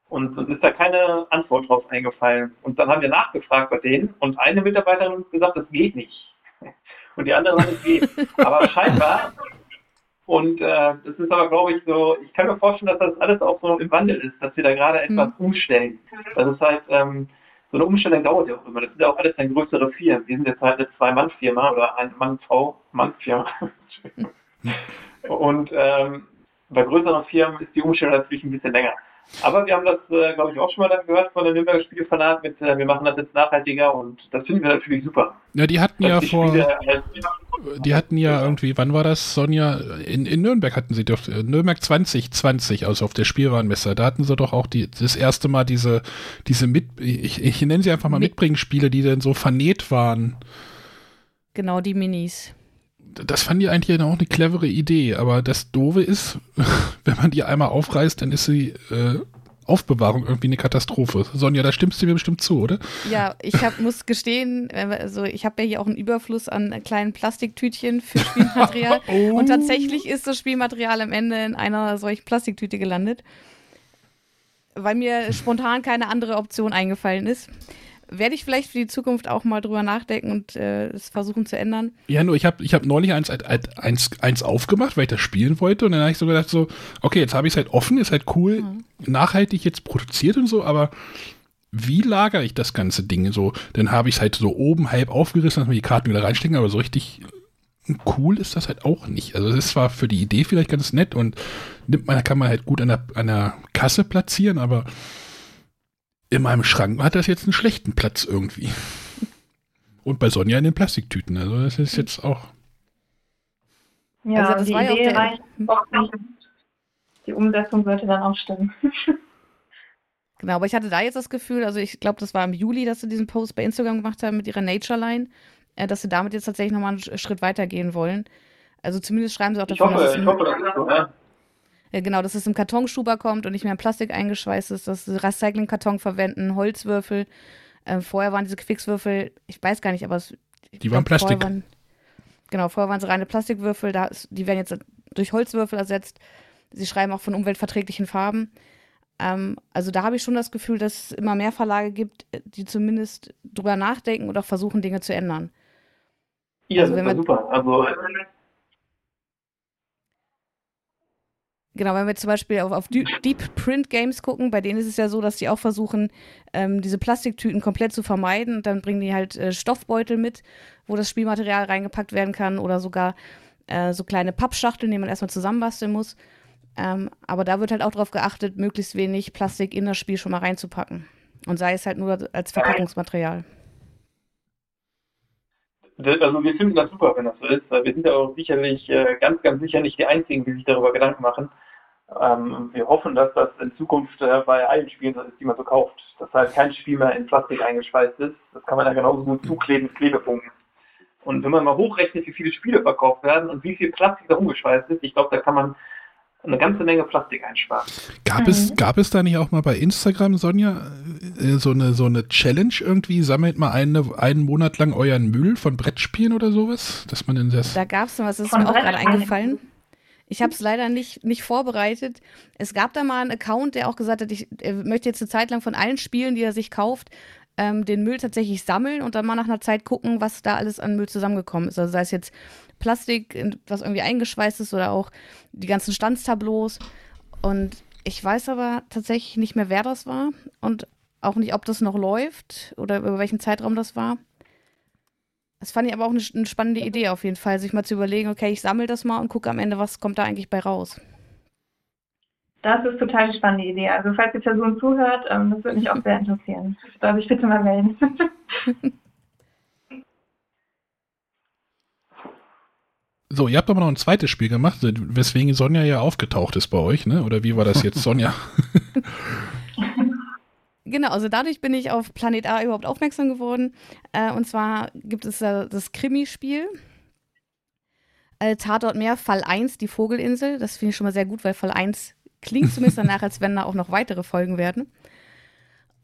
Speaker 3: Und uns ist da keine Antwort drauf eingefallen. Und dann haben wir nachgefragt bei denen und eine Mitarbeiterin hat gesagt, das geht nicht. Und die andere es geht. Aber scheinbar, Und äh, das ist aber, glaube ich, so, ich kann mir vorstellen, dass das alles auch so im Wandel ist, dass wir da gerade etwas mhm. umstellen. Das ist halt, ähm, so eine Umstellung dauert ja auch immer. Das sind ja auch alles dann größere Firmen. Wir sind jetzt halt eine Zwei-Mann-Firma oder eine Mann-Frau-Mann-Firma. Und ähm, bei größeren Firmen ist die Umstellung natürlich ein bisschen länger. Aber wir haben das, äh, glaube ich, auch schon mal dann gehört von der Nürnberger Spielverlag mit, äh, wir machen das jetzt nachhaltiger und das finden wir natürlich super.
Speaker 4: Ja, die hatten ja die vor, Spiele, die hatten ja irgendwie, wann war das, Sonja? In, in Nürnberg hatten sie doch, äh, Nürnberg 2020, also auf der Spielwarenmesse, da hatten sie doch auch die, das erste Mal diese, diese mit, ich, ich nenne sie einfach mal Mitbringspiele, die dann so vernäht waren.
Speaker 5: Genau, die Minis
Speaker 4: das fand ich eigentlich auch eine clevere Idee, aber das Doofe ist, wenn man die einmal aufreißt, dann ist die äh, Aufbewahrung irgendwie eine Katastrophe. Sonja, da stimmst du mir bestimmt zu, oder?
Speaker 5: Ja, ich hab, muss gestehen, also ich habe ja hier auch einen Überfluss an kleinen Plastiktütchen für Spielmaterial. oh. Und tatsächlich ist das Spielmaterial am Ende in einer solchen Plastiktüte gelandet, weil mir spontan keine andere Option eingefallen ist werde ich vielleicht für die Zukunft auch mal drüber nachdenken und äh, es versuchen zu ändern.
Speaker 4: Ja, nur ich habe ich hab neulich eins, eins, eins aufgemacht, weil ich das spielen wollte und dann habe ich so gedacht so, okay, jetzt habe ich es halt offen, ist halt cool, mhm. nachhaltig jetzt produziert und so, aber wie lagere ich das ganze Ding so? Dann habe ich es halt so oben halb aufgerissen, dass wir die Karten wieder reinstecken, aber so richtig cool ist das halt auch nicht. Also es ist zwar für die Idee vielleicht ganz nett und nimmt man, kann man halt gut an der, an der Kasse platzieren, aber in meinem Schrank hat das jetzt einen schlechten Platz irgendwie. Und bei Sonja in den Plastiktüten. Also das ist jetzt auch.
Speaker 2: Ja, also das die war Idee ja reicht Die Umsetzung sollte dann auch stimmen.
Speaker 5: Genau, aber ich hatte da jetzt das Gefühl, also ich glaube, das war im Juli, dass sie diesen Post bei Instagram gemacht haben mit ihrer Nature Line, äh, dass sie damit jetzt tatsächlich nochmal einen Schritt weitergehen wollen. Also zumindest schreiben sie auch davon,
Speaker 3: ich hoffe, dass ich hoffe, das ist so,
Speaker 5: ja. Genau, dass es im Kartonschuber kommt und nicht mehr in Plastik eingeschweißt ist, dass sie Recyclingkarton verwenden, Holzwürfel. Äh, vorher waren diese Quixwürfel, ich weiß gar nicht, aber es,
Speaker 4: Die waren glaub, Plastik.
Speaker 5: Waren, genau, vorher waren sie reine Plastikwürfel, da ist, die werden jetzt durch Holzwürfel ersetzt. Sie schreiben auch von umweltverträglichen Farben. Ähm, also da habe ich schon das Gefühl, dass es immer mehr Verlage gibt, die zumindest drüber nachdenken und auch versuchen, Dinge zu ändern.
Speaker 3: Ja, also, das ist super. Also
Speaker 5: Genau, wenn wir zum Beispiel auf, auf Deep Print Games gucken, bei denen ist es ja so, dass die auch versuchen, ähm, diese Plastiktüten komplett zu vermeiden. Dann bringen die halt äh, Stoffbeutel mit, wo das Spielmaterial reingepackt werden kann oder sogar äh, so kleine Pappschachteln, die man erstmal zusammenbasteln muss. Ähm, aber da wird halt auch darauf geachtet, möglichst wenig Plastik in das Spiel schon mal reinzupacken. Und sei es halt nur als Verpackungsmaterial.
Speaker 3: Also wir finden das super, wenn das so ist. Wir sind ja auch sicherlich, äh, ganz, ganz sicher nicht die Einzigen, die sich darüber Gedanken machen. Ähm, wir hoffen, dass das in Zukunft äh, bei allen Spielen so ist, die man so kauft. Dass halt kein Spiel mehr in Plastik eingeschweißt ist. Das kann man dann genauso gut zukleben Klebepunkten. Und wenn man mal hochrechnet, wie viele Spiele verkauft werden und wie viel Plastik da umgeschweißt ist, ich glaube, da kann man eine ganze Menge Plastik einsparen.
Speaker 4: Gab, mhm. es, gab es da nicht auch mal bei Instagram, Sonja, äh, so eine, so eine Challenge irgendwie? Sammelt mal eine, einen Monat lang euren Müll von Brettspielen oder sowas? Dass man in das
Speaker 5: da gab es was, das ist mir auch gerade eingefallen. Ich habe es leider nicht, nicht vorbereitet. Es gab da mal einen Account, der auch gesagt hat, ich möchte jetzt eine Zeit lang von allen Spielen, die er sich kauft, ähm, den Müll tatsächlich sammeln und dann mal nach einer Zeit gucken, was da alles an Müll zusammengekommen ist. Also sei es jetzt Plastik, was irgendwie eingeschweißt ist oder auch die ganzen Standstableaus. Und ich weiß aber tatsächlich nicht mehr, wer das war und auch nicht, ob das noch läuft oder über welchen Zeitraum das war. Das fand ich aber auch eine, eine spannende Idee auf jeden Fall, sich mal zu überlegen, okay, ich sammle das mal und gucke am Ende, was kommt da eigentlich bei raus.
Speaker 2: Das ist total eine spannende Idee. Also falls die Person zuhört, ähm, das würde mich auch sehr interessieren. Darf ich bitte mal melden?
Speaker 4: So, ihr habt aber noch ein zweites Spiel gemacht, weswegen Sonja ja aufgetaucht ist bei euch, ne? Oder wie war das jetzt, Sonja?
Speaker 5: Genau, also dadurch bin ich auf Planet A überhaupt aufmerksam geworden. Äh, und zwar gibt es äh, das Krimispiel. Äh, Tatort mehr, Fall 1, die Vogelinsel. Das finde ich schon mal sehr gut, weil Fall 1 klingt zumindest danach, als wenn da auch noch weitere Folgen werden.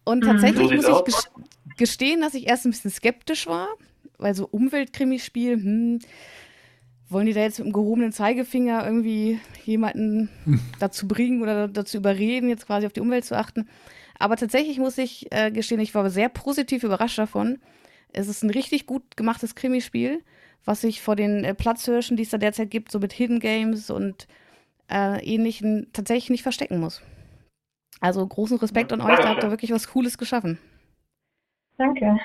Speaker 5: Und mhm. tatsächlich muss ich gestehen, dass ich erst ein bisschen skeptisch war, weil so Umweltkrimispiel, hm, wollen die da jetzt mit dem gehobenen Zeigefinger irgendwie jemanden hm. dazu bringen oder dazu überreden, jetzt quasi auf die Umwelt zu achten? Aber tatsächlich muss ich äh, gestehen, ich war sehr positiv überrascht davon. Es ist ein richtig gut gemachtes Krimispiel, was sich vor den äh, Platzhirschen, die es da derzeit gibt, so mit Hidden Games und äh, ähnlichen, tatsächlich nicht verstecken muss. Also großen Respekt an euch, da habt ihr wirklich was Cooles geschaffen.
Speaker 2: Danke.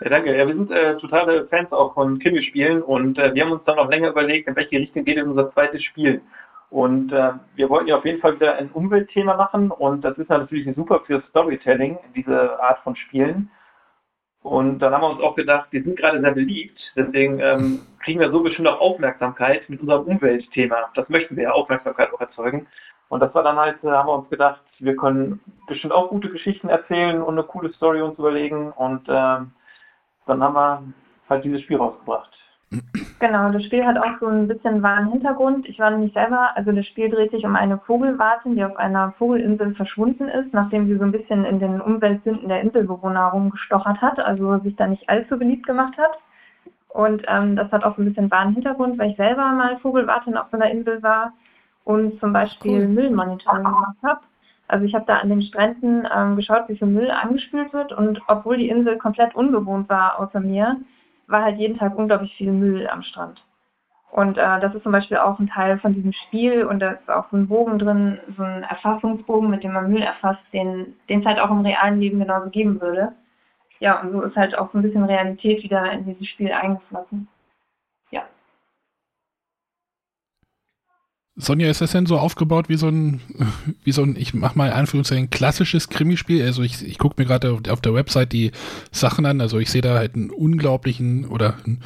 Speaker 3: Ja, danke. Ja, wir sind äh, totale Fans auch von Krimispielen und äh, wir haben uns dann noch länger überlegt, in welche Richtung geht unser zweites Spiel. Und äh, wir wollten ja auf jeden Fall wieder ein Umweltthema machen und das ist natürlich super für Storytelling, diese Art von Spielen. Und dann haben wir uns auch gedacht, wir sind gerade sehr beliebt, deswegen ähm, kriegen wir so bestimmt auch Aufmerksamkeit mit unserem Umweltthema. Das möchten wir ja, Aufmerksamkeit auch erzeugen. Und das war dann halt, äh, haben wir uns gedacht, wir können bestimmt auch gute Geschichten erzählen und eine coole Story uns überlegen. Und ähm, dann haben wir halt dieses Spiel rausgebracht.
Speaker 2: Genau, das Spiel hat auch so ein bisschen wahren Hintergrund. Ich war nämlich selber, also das Spiel dreht sich um eine Vogelwartin, die auf einer Vogelinsel verschwunden ist, nachdem sie so ein bisschen in den Umweltsünden der Inselbewohner rumgestochert hat, also sich da nicht allzu beliebt gemacht hat. Und ähm, das hat auch so ein bisschen wahren Hintergrund, weil ich selber mal Vogelwartin auf so einer Insel war und zum Beispiel cool. Müllmonitoring gemacht habe. Also ich habe da an den Stränden ähm, geschaut, wie viel Müll angespült wird und obwohl die Insel komplett unbewohnt war außer mir, war halt jeden Tag unglaublich viel Müll am Strand. Und äh, das ist zum Beispiel auch ein Teil von diesem Spiel und da ist auch so ein Bogen drin, so ein Erfassungsbogen, mit dem man Müll erfasst, den es halt auch im realen Leben genauso geben würde. Ja, und so ist halt auch so ein bisschen Realität wieder in dieses Spiel eingeflossen.
Speaker 4: Sonja, ist das denn so aufgebaut wie so ein, wie so ein, ich mach mal in Anführungszeichen, klassisches Krimispiel? Also ich, ich gucke mir gerade auf, der Website die Sachen an, also ich sehe da halt einen unglaublichen oder einen,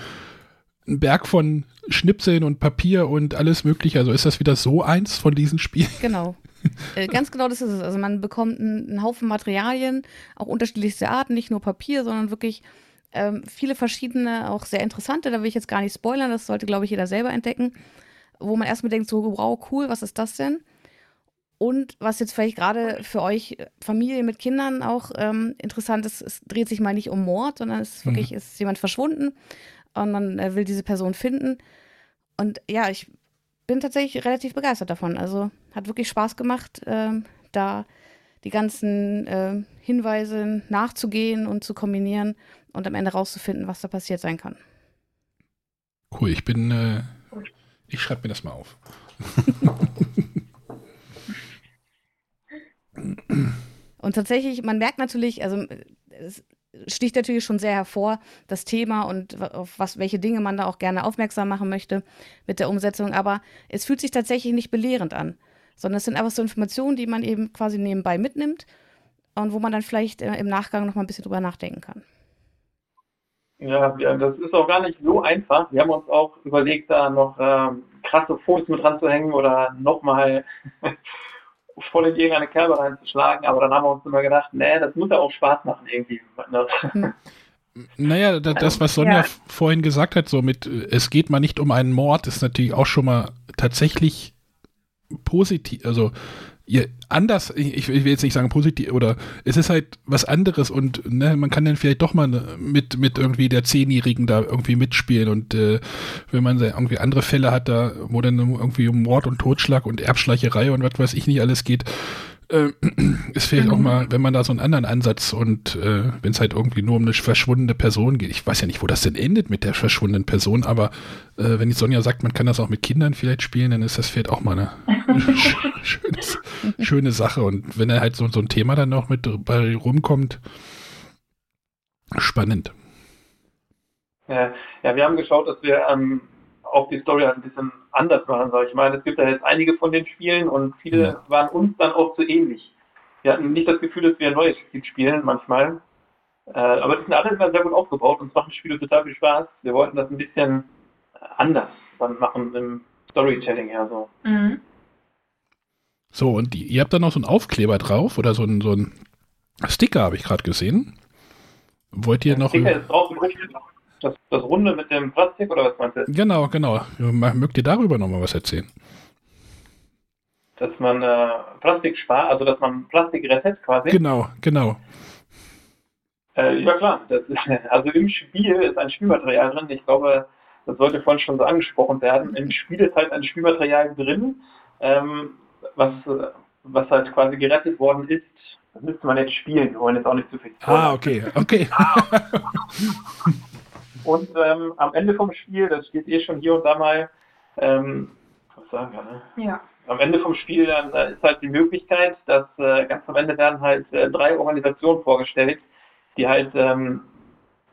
Speaker 4: einen Berg von Schnipseln und Papier und alles mögliche. Also ist das wieder so eins von diesen Spielen?
Speaker 5: Genau. äh, ganz genau das ist es. Also man bekommt einen, einen Haufen Materialien, auch unterschiedlichste Arten, nicht nur Papier, sondern wirklich ähm, viele verschiedene, auch sehr interessante. Da will ich jetzt gar nicht spoilern, das sollte, glaube ich, jeder selber entdecken wo man erstmal denkt, so, wow, cool, was ist das denn? Und was jetzt vielleicht gerade für euch Familie mit Kindern auch ähm, interessant ist, es dreht sich mal nicht um Mord, sondern es ist mhm. wirklich, ist jemand verschwunden und man äh, will diese Person finden. Und ja, ich bin tatsächlich relativ begeistert davon. Also hat wirklich Spaß gemacht, ähm, da die ganzen äh, Hinweise nachzugehen und zu kombinieren und am Ende rauszufinden, was da passiert sein kann.
Speaker 4: Cool, ich bin äh, ich schreibe mir das mal auf.
Speaker 5: und tatsächlich, man merkt natürlich, also es sticht natürlich schon sehr hervor, das Thema und auf was, welche Dinge man da auch gerne aufmerksam machen möchte mit der Umsetzung, aber es fühlt sich tatsächlich nicht belehrend an, sondern es sind einfach so Informationen, die man eben quasi nebenbei mitnimmt und wo man dann vielleicht äh, im Nachgang noch mal ein bisschen drüber nachdenken kann.
Speaker 3: Ja, ja, das ist auch gar nicht so einfach. Wir haben uns auch überlegt, da noch ähm, krasse Fotos mit dran zu hängen oder nochmal voll in irgendeine Kerbe reinzuschlagen, aber dann haben wir uns immer gedacht, nee, das muss ja auch Spaß machen irgendwie. Hm.
Speaker 4: Naja, das, was Sonja ja. vorhin gesagt hat, so mit, es geht mal nicht um einen Mord, ist natürlich auch schon mal tatsächlich positiv, also ihr anders, ich, will jetzt nicht sagen positiv, oder es ist halt was anderes und ne, man kann dann vielleicht doch mal mit, mit irgendwie der Zehnjährigen da irgendwie mitspielen und äh, wenn man irgendwie andere Fälle hat, da, wo dann irgendwie um Mord und Totschlag und Erbschleicherei und was weiß ich nicht alles geht, äh, es fehlt mhm. auch mal, wenn man da so einen anderen Ansatz und äh, wenn es halt irgendwie nur um eine verschwundene Person geht. Ich weiß ja nicht, wo das denn endet mit der verschwundenen Person, aber äh, wenn die Sonja sagt, man kann das auch mit Kindern vielleicht spielen, dann ist das vielleicht auch mal eine schönes, schöne Sache. Und wenn er halt so, so ein Thema dann noch mit bei rumkommt, spannend.
Speaker 3: Ja, ja, wir haben geschaut, dass wir ähm, auch die Story halt ein bisschen anders machen soll. Ich meine, es gibt ja jetzt einige von den Spielen und viele ja. waren uns dann auch zu ähnlich. Wir hatten nicht das Gefühl, dass wir ein neues Spiel spielen manchmal. Äh, aber die sind alle immer sehr gut aufgebaut und es macht die Spiele total viel Spaß. Wir wollten das ein bisschen anders dann machen im Storytelling her so. Mhm.
Speaker 4: So, und die, ihr habt da noch so einen Aufkleber drauf oder so ein, so ein Sticker, habe ich gerade gesehen. Wollt ihr noch.
Speaker 3: Sticker ist drauf das, das Runde mit dem Plastik oder was meinst du?
Speaker 4: Genau, genau. Mögt ihr darüber nochmal was erzählen?
Speaker 3: Dass man äh, Plastik spart, also dass man Plastik rettet quasi.
Speaker 4: Genau, genau.
Speaker 3: Äh, ja klar, ist, also im Spiel ist ein Spielmaterial drin. Ich glaube, das sollte vorhin schon so angesprochen werden. Im Spiel ist halt ein Spielmaterial drin, ähm, was, was halt quasi gerettet worden ist Das müsste man jetzt spielen, wir wollen jetzt auch nicht zu viel
Speaker 4: Ah, okay, okay.
Speaker 3: und ähm, am Ende vom Spiel, das steht eh schon hier und da mal, ähm, was sagen wir, ne?
Speaker 2: Ja.
Speaker 3: Am Ende vom Spiel dann äh, ist halt die Möglichkeit, dass äh, ganz am Ende werden halt äh, drei Organisationen vorgestellt, die halt ähm,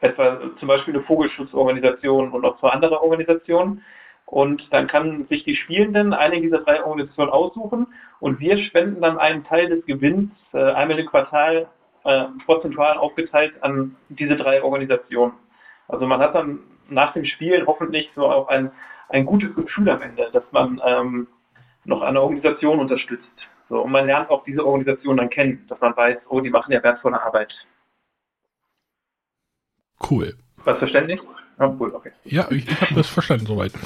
Speaker 3: etwa zum Beispiel eine Vogelschutzorganisation und noch zwei andere Organisationen. Und dann kann sich die Spielenden eine dieser drei Organisationen aussuchen und wir spenden dann einen Teil des Gewinns äh, einmal im Quartal äh, prozentual aufgeteilt an diese drei Organisationen. Also man hat dann nach dem Spiel hoffentlich so auch ein, ein gutes Gefühl am Ende, dass man ähm, noch eine Organisation unterstützt. So, und man lernt auch diese Organisation dann kennen, dass man weiß, oh, die machen ja wertvolle Arbeit.
Speaker 4: Cool.
Speaker 3: Was verständlich? Ja, cool, okay.
Speaker 4: Ja, ich, ich habe das verstanden soweit.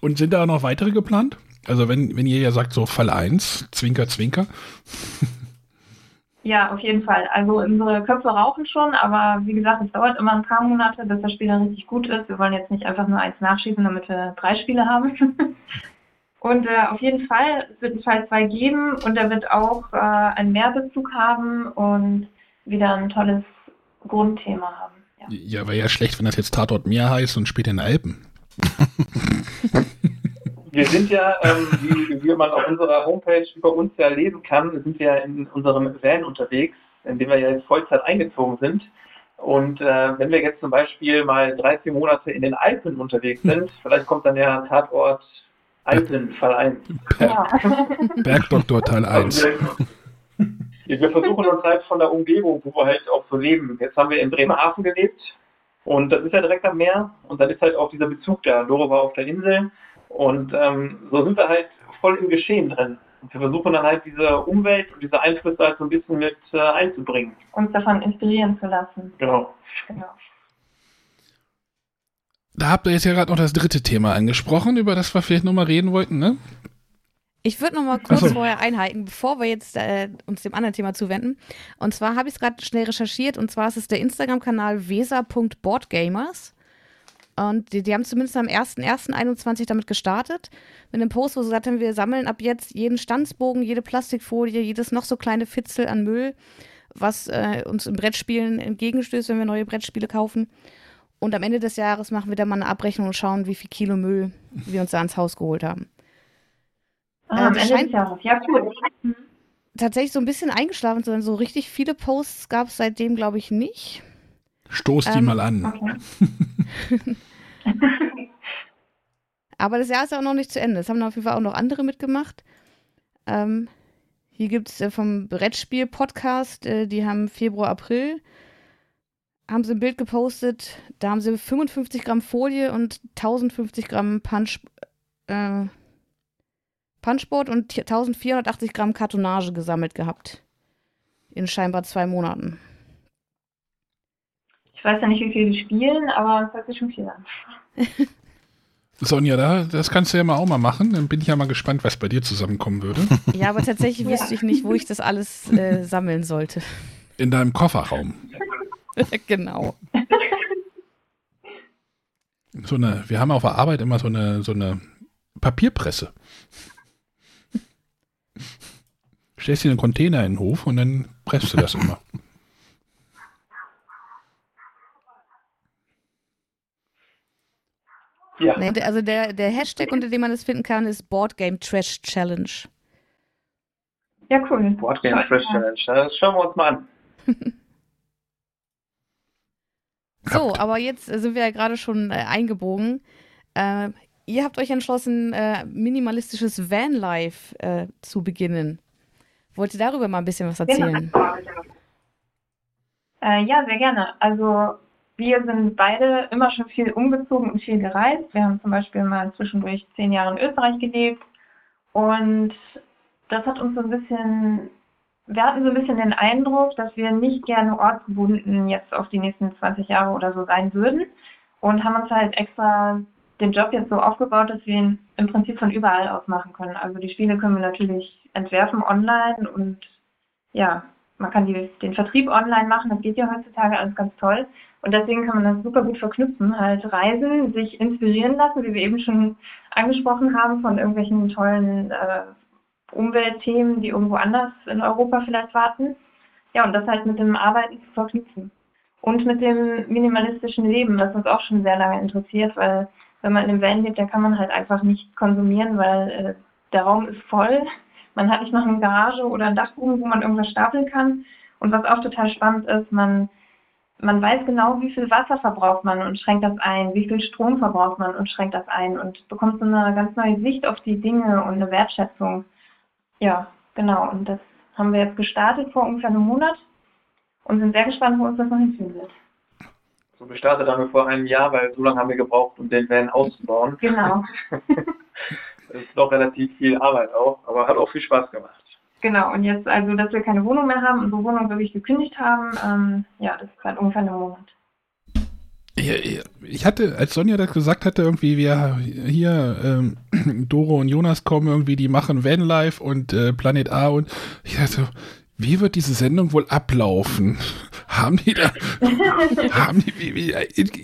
Speaker 4: Und sind da noch weitere geplant? Also wenn, wenn ihr ja sagt, so Fall 1, Zwinker, Zwinker.
Speaker 2: Ja, auf jeden Fall. Also unsere Köpfe rauchen schon, aber wie gesagt, es dauert immer ein paar Monate, bis das Spiel dann richtig gut ist. Wir wollen jetzt nicht einfach nur eins nachschießen, damit wir drei Spiele haben. und äh, auf jeden Fall, es wird einen Fall 2 geben und er wird auch äh, einen Mehrbezug haben und wieder ein tolles Grundthema haben.
Speaker 4: Ja, ja wäre ja schlecht, wenn das jetzt Tatort Meer heißt und spielt in den Alpen.
Speaker 3: Wir sind ja, ähm, wie, wie, man auf unserer Homepage über uns ja lesen kann, sind wir in unserem Van unterwegs, in dem wir ja jetzt Vollzeit eingezogen sind. Und äh, wenn wir jetzt zum Beispiel mal drei, vier Monate in den Alpen unterwegs sind, vielleicht kommt dann der Tatort Alpen Fall 1.
Speaker 4: Ja. Bergdoktor Teil 1.
Speaker 3: Wir, wir versuchen uns halt von der Umgebung, wo wir halt auch so leben. Jetzt haben wir in Bremerhaven gelebt und das ist ja direkt am Meer und dann ist halt auch dieser Bezug da. Doro war auf der Insel und ähm, so sind wir halt voll im Geschehen drin. Und wir versuchen dann halt diese Umwelt und diese Einflüsse halt so ein bisschen mit äh, einzubringen.
Speaker 2: Uns davon inspirieren zu lassen.
Speaker 3: Genau. genau.
Speaker 4: Da habt ihr jetzt ja gerade noch das dritte Thema angesprochen, über das wir vielleicht nochmal reden wollten, ne?
Speaker 5: Ich würde noch mal kurz so. vorher einhalten, bevor wir jetzt äh, uns dem anderen Thema zuwenden. Und zwar habe ich es gerade schnell recherchiert und zwar ist es der Instagram-Kanal weser.boardgamers. Und die, die, haben zumindest am 1.1.21 damit gestartet. Mit einem Post, wo sie gesagt haben, wir sammeln ab jetzt jeden Stanzbogen, jede Plastikfolie, jedes noch so kleine Fitzel an Müll, was äh, uns im Brettspielen entgegenstößt, wenn wir neue Brettspiele kaufen. Und am Ende des Jahres machen wir dann mal eine Abrechnung und schauen, wie viel Kilo Müll wir uns da ans Haus geholt haben.
Speaker 2: Ah, äh, scheint ja, cool.
Speaker 5: tatsächlich so ein bisschen eingeschlafen zu sein. So richtig viele Posts gab es seitdem, glaube ich, nicht.
Speaker 4: Stoß die ähm, mal an. Okay.
Speaker 5: Aber das Jahr ist ja auch noch nicht zu Ende. Es haben auf jeden Fall auch noch andere mitgemacht. Ähm, hier gibt es äh, vom Brettspiel-Podcast, äh, die haben Februar, April, haben sie ein Bild gepostet. Da haben sie 55 Gramm Folie und 1050 Gramm Punch, äh, Punchboard und 1480 Gramm Kartonage gesammelt gehabt. In scheinbar zwei Monaten.
Speaker 2: Ich weiß ja nicht, wie viel die spielen, aber es hört sich schon viel an.
Speaker 4: Sonja, da, das kannst du ja mal auch mal machen. Dann bin ich ja mal gespannt, was bei dir zusammenkommen würde.
Speaker 5: Ja, aber tatsächlich wüsste ich nicht, wo ich das alles äh, sammeln sollte.
Speaker 4: In deinem Kofferraum.
Speaker 5: genau.
Speaker 4: So eine, wir haben auf der Arbeit immer so eine, so eine Papierpresse. Stellst dir einen Container in den Hof und dann presst du das immer.
Speaker 5: Ja. Nee, also der, der Hashtag, unter dem man das finden kann, ist Boardgame Trash Challenge.
Speaker 2: Ja, cool.
Speaker 3: Boardgame Trash Challenge. Das schauen wir uns mal an.
Speaker 5: so, aber jetzt sind wir ja gerade schon äh, eingebogen. Äh, ihr habt euch entschlossen, äh, minimalistisches Vanlife äh, zu beginnen. Wollt ihr darüber mal ein bisschen was erzählen?
Speaker 2: Äh, ja, sehr gerne. Also wir sind beide immer schon viel umgezogen und viel gereist. Wir haben zum Beispiel mal zwischendurch zehn Jahre in Österreich gelebt und das hat uns so ein bisschen, wir hatten so ein bisschen den Eindruck, dass wir nicht gerne ortsgebunden jetzt auf die nächsten 20 Jahre oder so sein würden und haben uns halt extra den Job jetzt so aufgebaut, dass wir ihn im Prinzip von überall aus machen können. Also die Spiele können wir natürlich entwerfen online und ja, man kann die, den Vertrieb online machen, das geht ja heutzutage alles ganz toll. Und deswegen kann man das super gut verknüpfen, halt reisen, sich inspirieren lassen, wie wir eben schon angesprochen haben, von irgendwelchen tollen äh, Umweltthemen, die irgendwo anders in Europa vielleicht warten. Ja, und das halt mit dem Arbeiten zu verknüpfen. Und mit dem minimalistischen Leben, was uns auch schon sehr lange interessiert, weil wenn man in einem Van lebt, dann kann man halt einfach nicht konsumieren, weil äh, der Raum ist voll. Man hat nicht noch eine Garage oder einen Dachboden, wo man irgendwas stapeln kann. Und was auch total spannend ist, man, man weiß genau, wie viel Wasser verbraucht man und schränkt das ein, wie viel Strom verbraucht man und schränkt das ein und bekommt so eine ganz neue Sicht auf die Dinge und eine Wertschätzung. Ja, genau. Und das haben wir jetzt gestartet vor ungefähr einem Monat und sind sehr gespannt, wo uns das noch hinführen wird.
Speaker 3: So gestartet haben wir vor einem Jahr, weil so lange haben wir gebraucht, um den Van auszubauen.
Speaker 2: Genau.
Speaker 3: das ist doch relativ viel Arbeit auch, aber hat auch viel Spaß gemacht.
Speaker 2: Genau, und jetzt, also, dass wir keine Wohnung mehr haben, unsere Wohnung wirklich gekündigt haben, ähm, ja, das ist seit ungefähr einem Monat.
Speaker 4: Ich hatte, als Sonja das gesagt hatte, irgendwie, wir hier, ähm, Doro und Jonas kommen irgendwie, die machen Vanlife und äh, Planet A und ich dachte, wie wird diese Sendung wohl ablaufen? Haben die da, haben die wie, wie,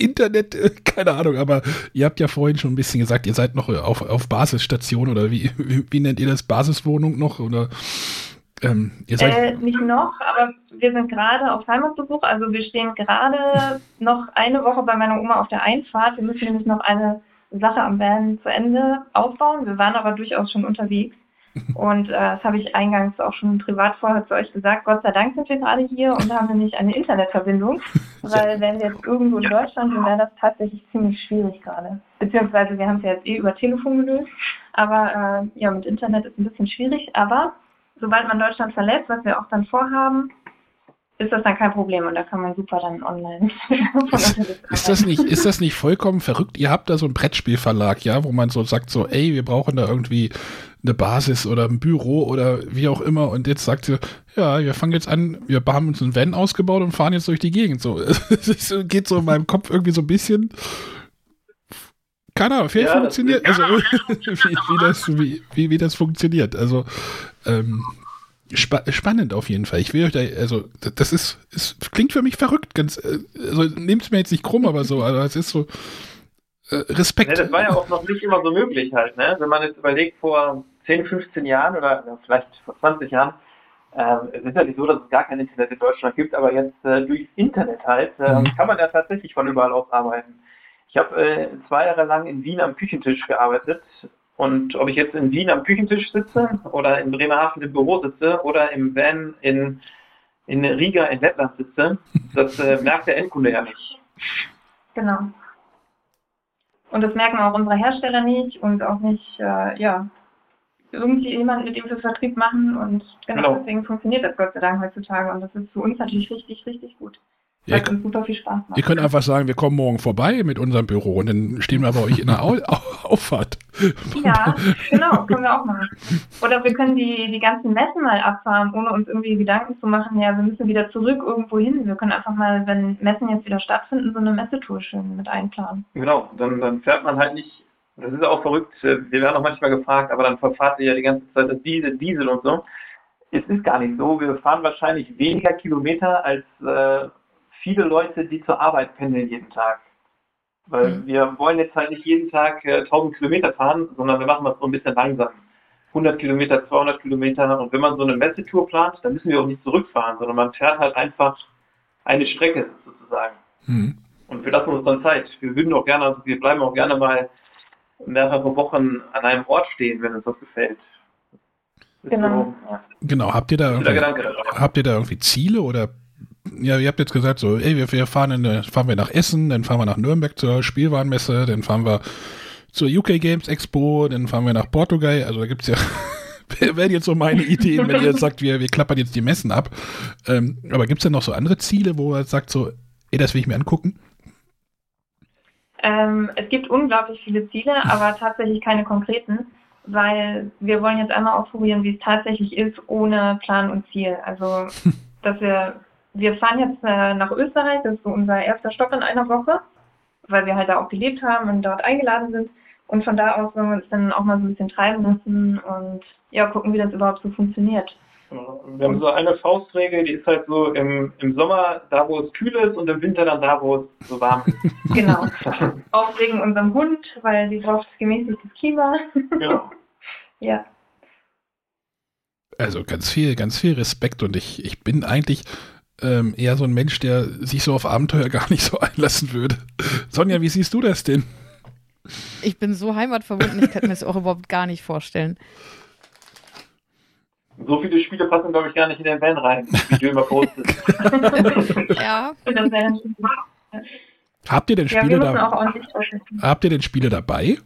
Speaker 4: Internet, äh, keine Ahnung, aber ihr habt ja vorhin schon ein bisschen gesagt, ihr seid noch auf, auf Basisstation oder wie, wie, wie nennt ihr das? Basiswohnung noch oder?
Speaker 2: Ähm, äh, nicht noch, aber wir sind gerade auf Heimatbesuch, also wir stehen gerade noch eine Woche bei meiner Oma auf der Einfahrt. Wir müssen nämlich noch eine Sache am Van zu Ende aufbauen. Wir waren aber durchaus schon unterwegs. Und äh, das habe ich eingangs auch schon privat vorher zu euch gesagt. Gott sei Dank sind wir gerade hier und haben nämlich eine Internetverbindung. Weil wenn wir jetzt irgendwo in Deutschland sind, wäre das tatsächlich ziemlich schwierig gerade. Beziehungsweise wir haben es ja jetzt eh über Telefon gelöst. Aber äh, ja, mit Internet ist ein bisschen schwierig. Aber sobald man Deutschland verlässt, was wir auch dann vorhaben, ist das dann kein Problem und da kann man super dann online.
Speaker 4: ist, ist, das nicht, ist das nicht vollkommen verrückt? Ihr habt da so einen Brettspielverlag, ja, wo man so sagt, so, ey, wir brauchen da irgendwie eine Basis oder ein Büro oder wie auch immer und jetzt sagt ihr, ja, wir fangen jetzt an, wir haben uns einen Van ausgebaut und fahren jetzt durch die Gegend. So, es geht so in meinem Kopf irgendwie so ein bisschen. Keine Ahnung, vielleicht ja, funktioniert, also wie, wie, das, wie, wie, wie das funktioniert. Also ähm, spa spannend auf jeden Fall. Ich will euch da, also das ist, es klingt für mich verrückt, ganz, äh, also nehmt es mir jetzt nicht krumm, aber so, also es ist so äh, Respekt.
Speaker 3: Ja, das war ja auch noch nicht immer so möglich halt, ne? Wenn man jetzt überlegt, vor 10, 15 Jahren oder ja, vielleicht vor 20 Jahren, äh, es ist ja nicht so, dass es gar kein Internet in Deutschland gibt, aber jetzt äh, durchs Internet halt, äh, mhm. kann man ja tatsächlich von überall aus arbeiten. Ich habe äh, zwei Jahre lang in Wien am Küchentisch gearbeitet und ob ich jetzt in Wien am Küchentisch sitze oder in Bremerhaven im Büro sitze oder im Van in, in Riga in Lettland sitze, das äh, merkt der Endkunde ja nicht.
Speaker 2: Genau. Und das merken auch unsere Hersteller nicht und auch nicht, äh, ja, irgendwie jemand, mit dem wir Vertrieb machen und genau, genau, deswegen funktioniert das Gott sei Dank heutzutage und das ist für uns natürlich richtig, richtig gut.
Speaker 4: Ja, ihr, super viel Spaß macht. ihr könnt einfach sagen, wir kommen morgen vorbei mit unserem Büro und dann stehen wir bei euch in der Au Auffahrt.
Speaker 2: Ja, genau, können wir auch machen. Oder wir können die, die ganzen Messen mal abfahren, ohne uns irgendwie Gedanken zu machen, ja, wir müssen wieder zurück irgendwo hin. Wir können einfach mal, wenn Messen jetzt wieder stattfinden, so eine Messetour schön mit einplanen.
Speaker 3: Genau, dann, dann fährt man halt nicht, das ist auch verrückt, wir werden auch manchmal gefragt, aber dann verfahrt ihr ja die ganze Zeit das Diesel, Diesel und so. Es ist gar nicht so, wir fahren wahrscheinlich weniger Kilometer als äh, viele Leute, die zur Arbeit pendeln jeden Tag. Weil mhm. wir wollen jetzt halt nicht jeden Tag äh, 1000 Kilometer fahren, sondern wir machen das so ein bisschen langsam. 100 Kilometer, 200 Kilometer. Und wenn man so eine Messetour plant, dann müssen wir auch nicht zurückfahren, sondern man fährt halt einfach eine Strecke sozusagen. Mhm. Und wir lassen uns dann Zeit. Wir würden auch gerne, also wir bleiben auch gerne mal mehrere Wochen an einem Ort stehen, wenn uns das gefällt.
Speaker 4: Genau. Genau. Habt ihr da habt ihr da irgendwie Ziele oder ja, ihr habt jetzt gesagt, so, ey, wir, wir fahren, in, fahren wir nach Essen, dann fahren wir nach Nürnberg zur Spielwarenmesse, dann fahren wir zur UK Games Expo, dann fahren wir nach Portugal. Also da gibt es ja, wären jetzt so meine Ideen, wenn ihr jetzt sagt, wir, wir klappern jetzt die Messen ab. Ähm, aber gibt es denn noch so andere Ziele, wo er sagt, so, ey, das will ich mir angucken?
Speaker 2: Ähm, es gibt unglaublich viele Ziele, aber tatsächlich keine konkreten, weil wir wollen jetzt einmal ausprobieren, wie es tatsächlich ist, ohne Plan und Ziel. Also, dass wir wir fahren jetzt äh, nach Österreich, das ist so unser erster Stopp in einer Woche, weil wir halt da auch gelebt haben und dort eingeladen sind. Und von da aus wollen wir uns dann auch mal so ein bisschen treiben lassen und ja, gucken, wie das überhaupt so funktioniert.
Speaker 3: Wir haben so eine Faustregel, die ist halt so im, im Sommer da, wo es kühl ist und im Winter dann da, wo es so warm ist.
Speaker 2: Genau. auch wegen unserem Hund, weil die braucht gemäßigtes Klima.
Speaker 3: Genau.
Speaker 2: ja.
Speaker 4: Also ganz viel, ganz viel Respekt und ich, ich bin eigentlich ähm, eher so ein Mensch, der sich so auf Abenteuer gar nicht so einlassen würde. Sonja, wie siehst du das denn?
Speaker 5: Ich bin so heimatverbunden, ich kann mir das auch überhaupt gar nicht vorstellen.
Speaker 3: So viele Spiele passen, glaube ich, gar nicht in den Van rein, wie du immer postest.
Speaker 5: ja.
Speaker 4: Habt ihr denn Spiele
Speaker 2: ja,
Speaker 4: da Habt ihr denn Spiele dabei?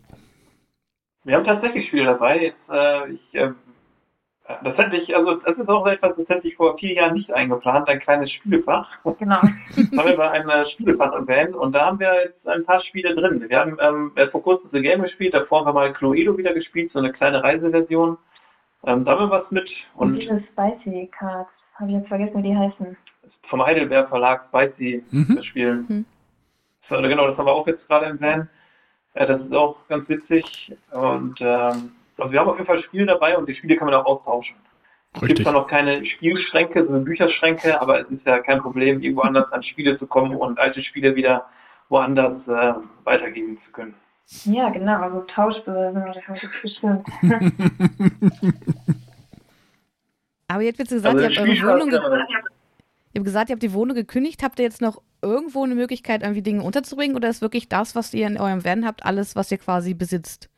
Speaker 3: Wir haben tatsächlich Spiele dabei. Jetzt, äh, ich, äh, das hätte ich, also das ist auch etwas, das hätte ich vor vier Jahren nicht eingeplant, ein kleines Spielefach.
Speaker 2: Genau.
Speaker 3: das haben wir bei einem äh, Spielefach erwähnt und da haben wir jetzt ein paar Spiele drin. Wir haben ähm, vor kurzem The Game gespielt, davor haben wir mal Cluedo wieder gespielt, so eine kleine Reiseversion. Ähm, da haben wir was mit.
Speaker 2: Und, und diese Spicy Cards, habe ich jetzt vergessen, wie die heißen.
Speaker 3: Vom Heidelberg Verlag Spicy mhm. spielen. Mhm. So, genau, das haben wir auch jetzt gerade im Van. Äh, das ist auch ganz witzig. Und ähm, also wir haben auf jeden Fall Spiele dabei und die Spiele kann man auch austauschen. Es gibt zwar noch keine Spielschränke, sondern Bücherschränke, aber es ist ja kein Problem, irgendwo anders an Spiele zu kommen und alte Spiele wieder woanders äh, weitergeben zu können.
Speaker 2: Ja, genau, also Tauschbörsen oder bestimmt.
Speaker 5: Aber jetzt wird gesagt, also ihr habt eure Wohnung, ihr habt gesagt, ihr habt die Wohnung gekündigt. Habt ihr jetzt noch irgendwo eine Möglichkeit, irgendwie Dinge unterzubringen oder ist wirklich das, was ihr in eurem Van habt, alles, was ihr quasi besitzt?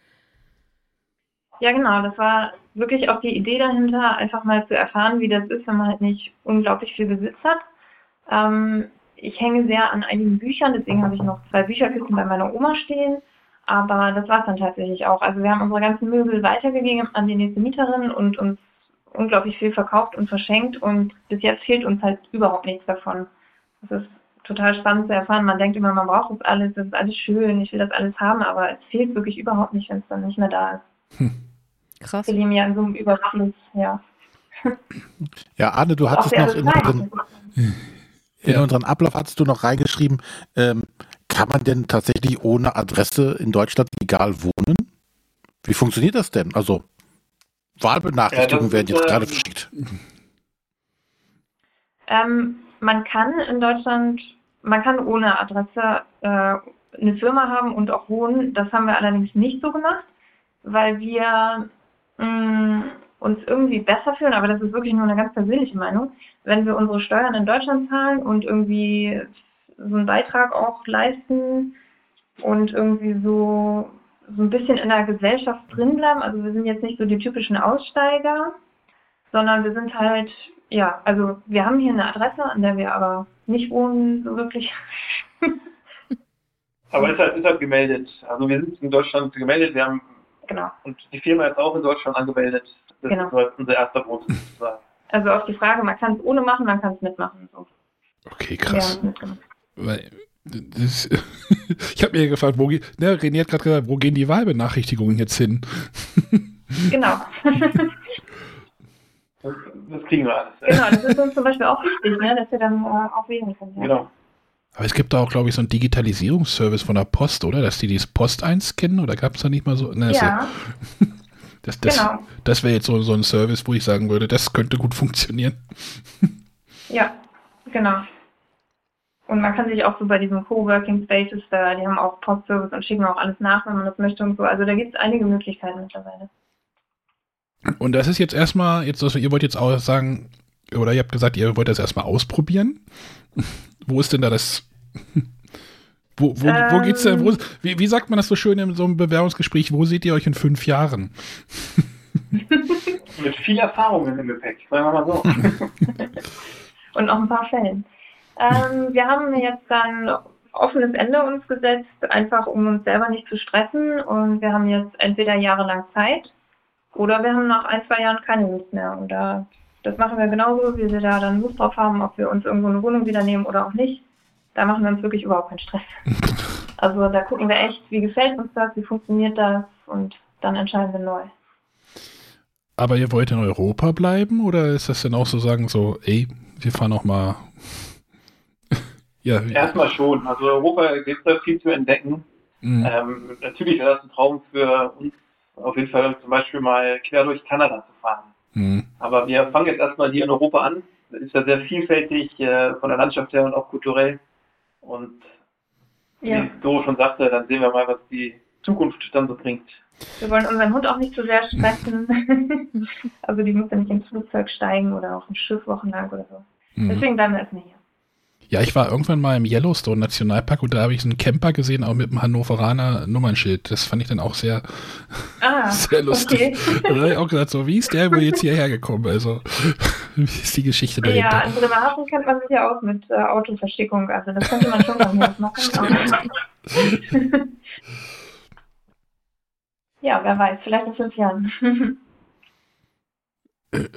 Speaker 2: Ja, genau. Das war wirklich auch die Idee dahinter, einfach mal zu erfahren, wie das ist, wenn man halt nicht unglaublich viel Besitz hat. Ähm, ich hänge sehr an einigen Büchern, deswegen habe ich noch zwei Bücherkisten bei meiner Oma stehen. Aber das war es dann tatsächlich auch. Also wir haben unsere ganzen Möbel weitergegeben an die nächste Mieterin und uns unglaublich viel verkauft und verschenkt und bis jetzt fehlt uns halt überhaupt nichts davon. Das ist total spannend zu erfahren. Man denkt immer, man braucht das alles, das ist alles schön, ich will das alles haben, aber es fehlt wirklich überhaupt nicht, wenn es dann nicht mehr da ist. Hm.
Speaker 5: Krass.
Speaker 2: Wir leben ja in so einem Überfluss, ja.
Speaker 6: Ja, Arne, du hattest noch in unseren, in unseren Ablauf hattest du noch reingeschrieben, ähm, kann man denn tatsächlich ohne Adresse in Deutschland legal wohnen? Wie funktioniert das denn? Also Wahlbenachrichtigungen ja, werden jetzt äh, gerade verschickt.
Speaker 2: Ähm, man kann in Deutschland, man kann ohne Adresse äh, eine Firma haben und auch wohnen. Das haben wir allerdings nicht so gemacht, weil wir mh, mm, uns irgendwie besser fühlen, aber das ist wirklich nur eine ganz persönliche Meinung, wenn wir unsere Steuern in Deutschland zahlen und irgendwie so einen Beitrag auch leisten und irgendwie so, so ein bisschen in der Gesellschaft drin bleiben. Also wir sind jetzt nicht so die typischen Aussteiger, sondern wir sind halt, ja, also wir haben hier eine Adresse, an der wir aber nicht wohnen, so wirklich.
Speaker 3: aber es ist halt, ist halt gemeldet. Also wir sind in Deutschland gemeldet, wir haben
Speaker 2: genau.
Speaker 3: und die Firma ist auch in Deutschland angemeldet. Das genau. ist halt unser erster Wohnsitz sozusagen.
Speaker 2: Also auf die Frage, man kann es ohne machen, man kann es mitmachen. So.
Speaker 4: Okay, krass. Ja, weil, das, ich habe mir gefragt, wo, ne, René hat gerade gesagt, wo gehen die Wahlbenachrichtigungen jetzt hin?
Speaker 2: Genau.
Speaker 3: Das, das, kriegen wir alles.
Speaker 2: Genau, das ist uns zum Beispiel auch wichtig, ne, dass wir dann äh, auch wählen können. Ja.
Speaker 3: Genau.
Speaker 4: Aber es gibt da auch, glaube ich, so einen Digitalisierungsservice von der Post, oder? Dass die dieses Post einscannen oder gab es da nicht mal so? Ne,
Speaker 2: ja.
Speaker 4: So, das das, genau. das wäre jetzt so, so ein Service, wo ich sagen würde, das könnte gut funktionieren.
Speaker 2: Ja, genau. Und man kann sich auch so bei diesen Coworking Spaces, da, die haben auch Postservice und schicken auch alles nach, wenn man das möchte und so. Also da gibt es einige Möglichkeiten mittlerweile.
Speaker 4: Und das ist jetzt erstmal, jetzt, also ihr wollt jetzt auch sagen, oder ihr habt gesagt, ihr wollt das erstmal ausprobieren. wo ist denn da das? Wo, wo, ähm, wo geht's denn? Wo, wie, wie sagt man das so schön in so einem Bewerbungsgespräch? Wo seht ihr euch in fünf Jahren?
Speaker 3: Mit viel Erfahrung im Gepäck, sagen wir mal so.
Speaker 2: und noch ein paar Fällen. Ähm, wir haben jetzt dann offenes Ende uns gesetzt, einfach um uns selber nicht zu stressen. Und wir haben jetzt entweder jahrelang Zeit oder wir haben nach ein, zwei Jahren keine Lust mehr. Und da, das machen wir genauso, wie wir da dann Lust drauf haben, ob wir uns irgendwo eine Wohnung wieder nehmen oder auch nicht. Da machen wir uns wirklich überhaupt keinen Stress. Also da gucken wir echt, wie gefällt uns das, wie funktioniert das und dann entscheiden wir neu.
Speaker 4: Aber ihr wollt in Europa bleiben oder ist das denn auch so sagen, so, ey, wir fahren auch mal
Speaker 3: ja, Erstmal schon. Also Europa gibt es viel zu entdecken. Mhm. Ähm, natürlich wäre das ein Traum für uns, auf jeden Fall zum Beispiel mal quer durch Kanada zu fahren. Mhm. Aber wir fangen jetzt erstmal hier in Europa an. Das ist ja sehr vielfältig äh, von der Landschaft her und auch kulturell. Und ja. wie Doro schon sagte, dann sehen wir mal, was die Zukunft dann so bringt.
Speaker 2: Wir wollen unseren Hund auch nicht zu sehr stressen. also die muss ja nicht ins Flugzeug steigen oder auf ein Schiff wochenlang oder so. Mhm. Deswegen bleiben wir erstmal hier.
Speaker 4: Ja, ich war irgendwann mal im Yellowstone Nationalpark und da habe ich so einen Camper gesehen, auch mit einem Hannoveraner Nummernschild. Das fand ich dann auch sehr, ah, sehr lustig. Okay. da habe ich auch gesagt, so, wie ist der wohl jetzt hierher gekommen? Also, wie ist die Geschichte dahinter?
Speaker 2: Ja, in Bremerhaven kennt man sich ja auch mit äh, Autoverstickung. Also, das könnte man schon mal machen. ja, wer weiß, vielleicht in fünf Jahren.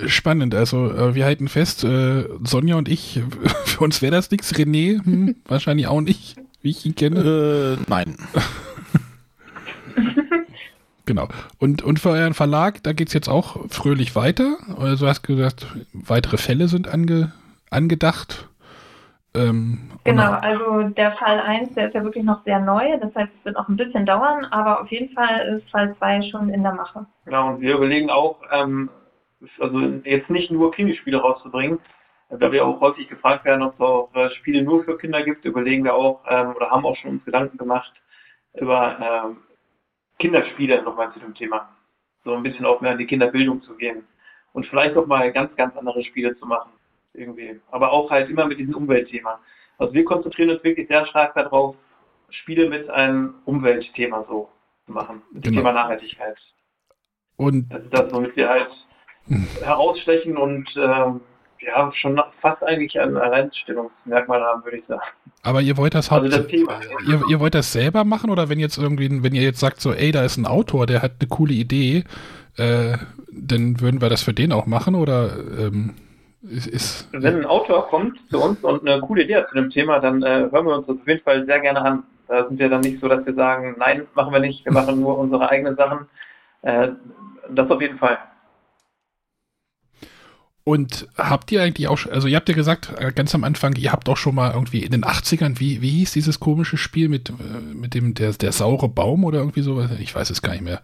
Speaker 4: Spannend, also äh, wir halten fest, äh, Sonja und ich, für uns wäre das nichts, René hm, wahrscheinlich auch nicht, wie ich ihn kenne.
Speaker 6: Äh, nein.
Speaker 4: genau. Und, und für euren Verlag, da geht es jetzt auch fröhlich weiter. Also du hast gesagt, weitere Fälle sind ange, angedacht.
Speaker 2: Ähm, genau, also der Fall 1, der ist ja wirklich noch sehr neu, das heißt, es wird auch ein bisschen dauern, aber auf jeden Fall ist Fall 2 schon in der Mache.
Speaker 3: Genau, und wir überlegen auch, ähm, also jetzt nicht nur Krimispiele rauszubringen, da wir auch häufig gefragt werden, ob es auch äh, Spiele nur für Kinder gibt, überlegen wir auch ähm, oder haben auch schon uns Gedanken gemacht über ähm, Kinderspiele nochmal zu dem Thema. So ein bisschen auch mehr an die Kinderbildung zu gehen und vielleicht auch mal ganz, ganz andere Spiele zu machen. Irgendwie. Aber auch halt immer mit diesem Umweltthema. Also wir konzentrieren uns wirklich sehr stark darauf, Spiele mit einem Umweltthema so zu machen. Mit dem genau. Thema Nachhaltigkeit. Und das ist das, womit wir halt herausstechen und äh, ja, schon fast eigentlich ein Alleinstellungsmerkmal haben, würde ich sagen.
Speaker 4: Aber ihr wollt das, also das ihr, ihr, wollt das selber machen oder wenn jetzt irgendwie, wenn ihr jetzt sagt so, ey, da ist ein Autor, der hat eine coole Idee, äh, dann würden wir das für den auch machen oder ähm, ist, ist,
Speaker 3: Wenn ein Autor kommt zu uns und eine coole Idee hat zu dem Thema, dann äh, hören wir uns das auf jeden Fall sehr gerne an. Da sind wir dann nicht so, dass wir sagen, nein, machen wir nicht, wir machen nur unsere eigenen Sachen. Äh, das auf jeden Fall.
Speaker 4: Und habt ihr eigentlich auch, also ihr habt ja gesagt, äh, ganz am Anfang, ihr habt auch schon mal irgendwie in den 80ern, wie, wie hieß dieses komische Spiel mit, äh, mit dem, der, der saure Baum oder irgendwie sowas? Ich weiß es gar nicht mehr.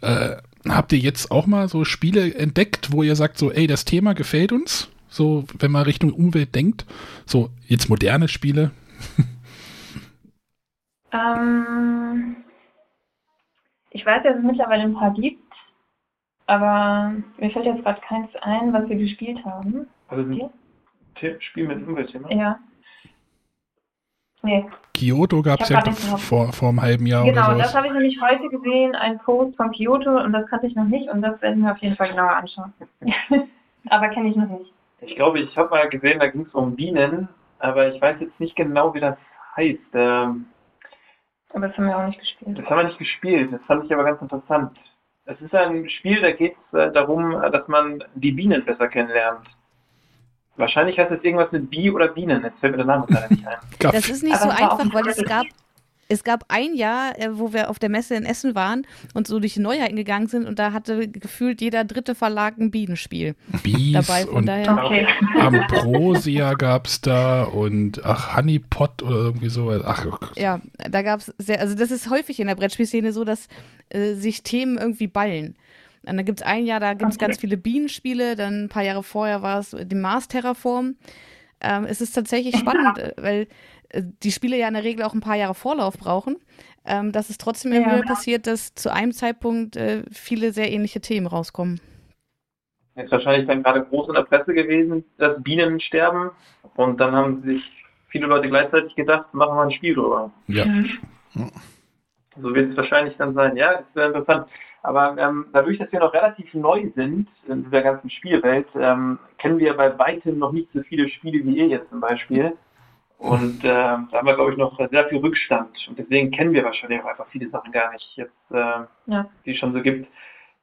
Speaker 4: Äh, habt ihr jetzt auch mal so Spiele entdeckt, wo ihr sagt, so, ey, das Thema gefällt uns? So, wenn man Richtung Umwelt denkt? So, jetzt moderne Spiele?
Speaker 2: ähm, ich weiß, dass es mittlerweile ein paar gibt aber mir fällt jetzt gerade keins ein, was wir gespielt haben.
Speaker 3: Also ein Spiel mit Umweltthema?
Speaker 2: Ja. Nee.
Speaker 4: Kyoto gab es ja vor, vor einem halben Jahr
Speaker 2: genau, das habe ich nämlich heute gesehen, ein Post von Kyoto und das kannte ich noch nicht und das werden wir auf jeden Fall genauer anschauen. aber kenne ich noch nicht.
Speaker 3: Ich glaube, ich habe mal gesehen, da ging es um Bienen, aber ich weiß jetzt nicht genau, wie das heißt. Ähm,
Speaker 2: aber das haben wir auch nicht gespielt.
Speaker 3: Das haben wir nicht gespielt, das fand ich aber ganz interessant. Es ist ein Spiel, da geht es äh, darum, dass man die Bienen besser kennenlernt. Wahrscheinlich heißt es irgendwas mit Bi oder Bienen. Jetzt fällt mir der Name gerade nicht ein.
Speaker 5: Das ist nicht Aber so einfach, weil es gab, es gab ein Jahr, äh, wo wir auf der Messe in Essen waren und so durch die Neuheiten gegangen sind und da hatte gefühlt jeder dritte Verlag ein Bienenspiel
Speaker 4: Bies dabei. Von und daher. Okay. Ambrosia gab es da und ach, Honeypot oder irgendwie sowas. Ach, oh
Speaker 5: Ja, da gab es sehr, also das ist häufig in der Brettspielszene so, dass äh, sich Themen irgendwie ballen. Und dann gibt es ein Jahr, da gibt es okay. ganz viele Bienenspiele, dann ein paar Jahre vorher war es die Mars Terraform. Ähm, es ist tatsächlich spannend, weil die Spiele ja in der Regel auch ein paar Jahre Vorlauf brauchen, ähm, dass es trotzdem immer ja. passiert, dass zu einem Zeitpunkt äh, viele sehr ähnliche Themen rauskommen.
Speaker 3: Ist wahrscheinlich dann gerade groß in der Presse gewesen, dass Bienen sterben und dann haben sich viele Leute gleichzeitig gedacht, machen wir ein Spiel drüber.
Speaker 4: Ja. Mhm.
Speaker 3: So wird es wahrscheinlich dann sein. Ja, ist sehr interessant. Aber ähm, dadurch, dass wir noch relativ neu sind in dieser ganzen Spielwelt, ähm, kennen wir bei weitem noch nicht so viele Spiele wie ihr jetzt zum Beispiel. Und äh, da haben wir, glaube ich, noch sehr viel Rückstand. Und deswegen kennen wir wahrscheinlich auch einfach viele Sachen gar nicht, jetzt, äh, ja. die es schon so gibt.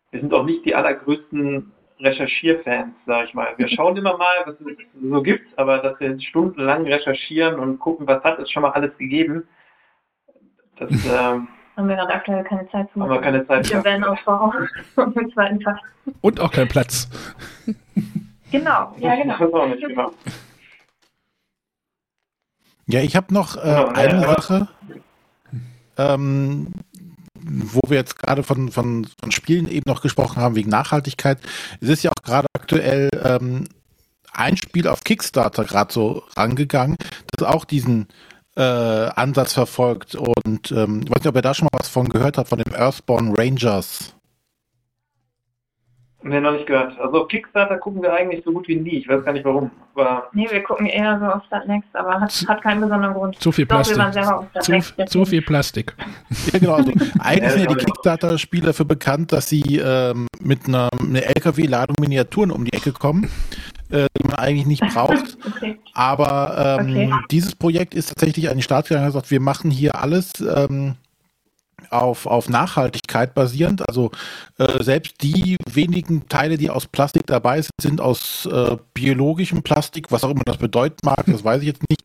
Speaker 3: Wir sind auch nicht die allergrößten Recherchierfans, sage ich mal. Wir schauen immer mal, was es so gibt, aber dass wir stundenlang recherchieren und gucken, was hat es schon mal alles gegeben, das äh, haben
Speaker 2: wir gerade aktuell keine Zeit
Speaker 3: zu. Haben wir keine Zeit.
Speaker 2: Wir werden auch vor im zweiten Tag.
Speaker 4: Und auch keinen Platz.
Speaker 2: Genau, ja genau. Das auch nicht, genau.
Speaker 6: Ja, ich habe noch äh, eine Sache, ähm, wo wir jetzt gerade von, von, von Spielen eben noch gesprochen haben, wegen Nachhaltigkeit. Es ist ja auch gerade aktuell ähm, ein Spiel auf Kickstarter gerade so rangegangen, das auch diesen äh, Ansatz verfolgt. Und ähm, ich weiß nicht, ob ihr da schon mal was von gehört habt, von dem Earthborn Rangers.
Speaker 3: Nee, noch nicht gehört. Also auf Kickstarter gucken wir eigentlich so gut wie nie. Ich weiß gar nicht warum.
Speaker 2: Aber nee, wir gucken eher so auf Startnext, aber hat, hat keinen besonderen Grund.
Speaker 4: Zu viel Plastik. Doch, zu, zu, viel Plastik.
Speaker 6: Ja, genau. Also, eigentlich sind ja die Kickstarter-Spiele dafür bekannt, dass sie ähm, mit einer, einer LKW-Ladung Miniaturen um die Ecke kommen, äh, die man eigentlich nicht braucht. okay. Aber ähm, okay. dieses Projekt ist tatsächlich an den Start gegangen und gesagt, wir machen hier alles ähm, auf, auf Nachhaltigkeit basierend. Also äh, selbst die wenigen Teile, die aus Plastik dabei sind, sind aus äh, biologischem Plastik, was auch immer das bedeuten mag, das weiß ich jetzt nicht.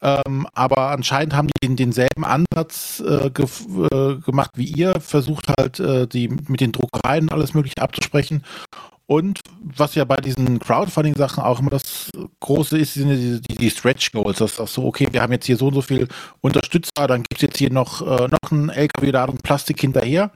Speaker 6: Ähm, aber anscheinend haben die den, denselben Ansatz äh, ge äh, gemacht wie ihr, versucht halt äh, die mit den Druckereien alles mögliche abzusprechen und was ja bei diesen Crowdfunding-Sachen auch immer das Große ist, sind die, die, die Stretch Goals. Das ist so, okay, wir haben jetzt hier so und so viel Unterstützer, dann gibt es jetzt hier noch, äh, noch einen LKW-Ladung Plastik hinterher.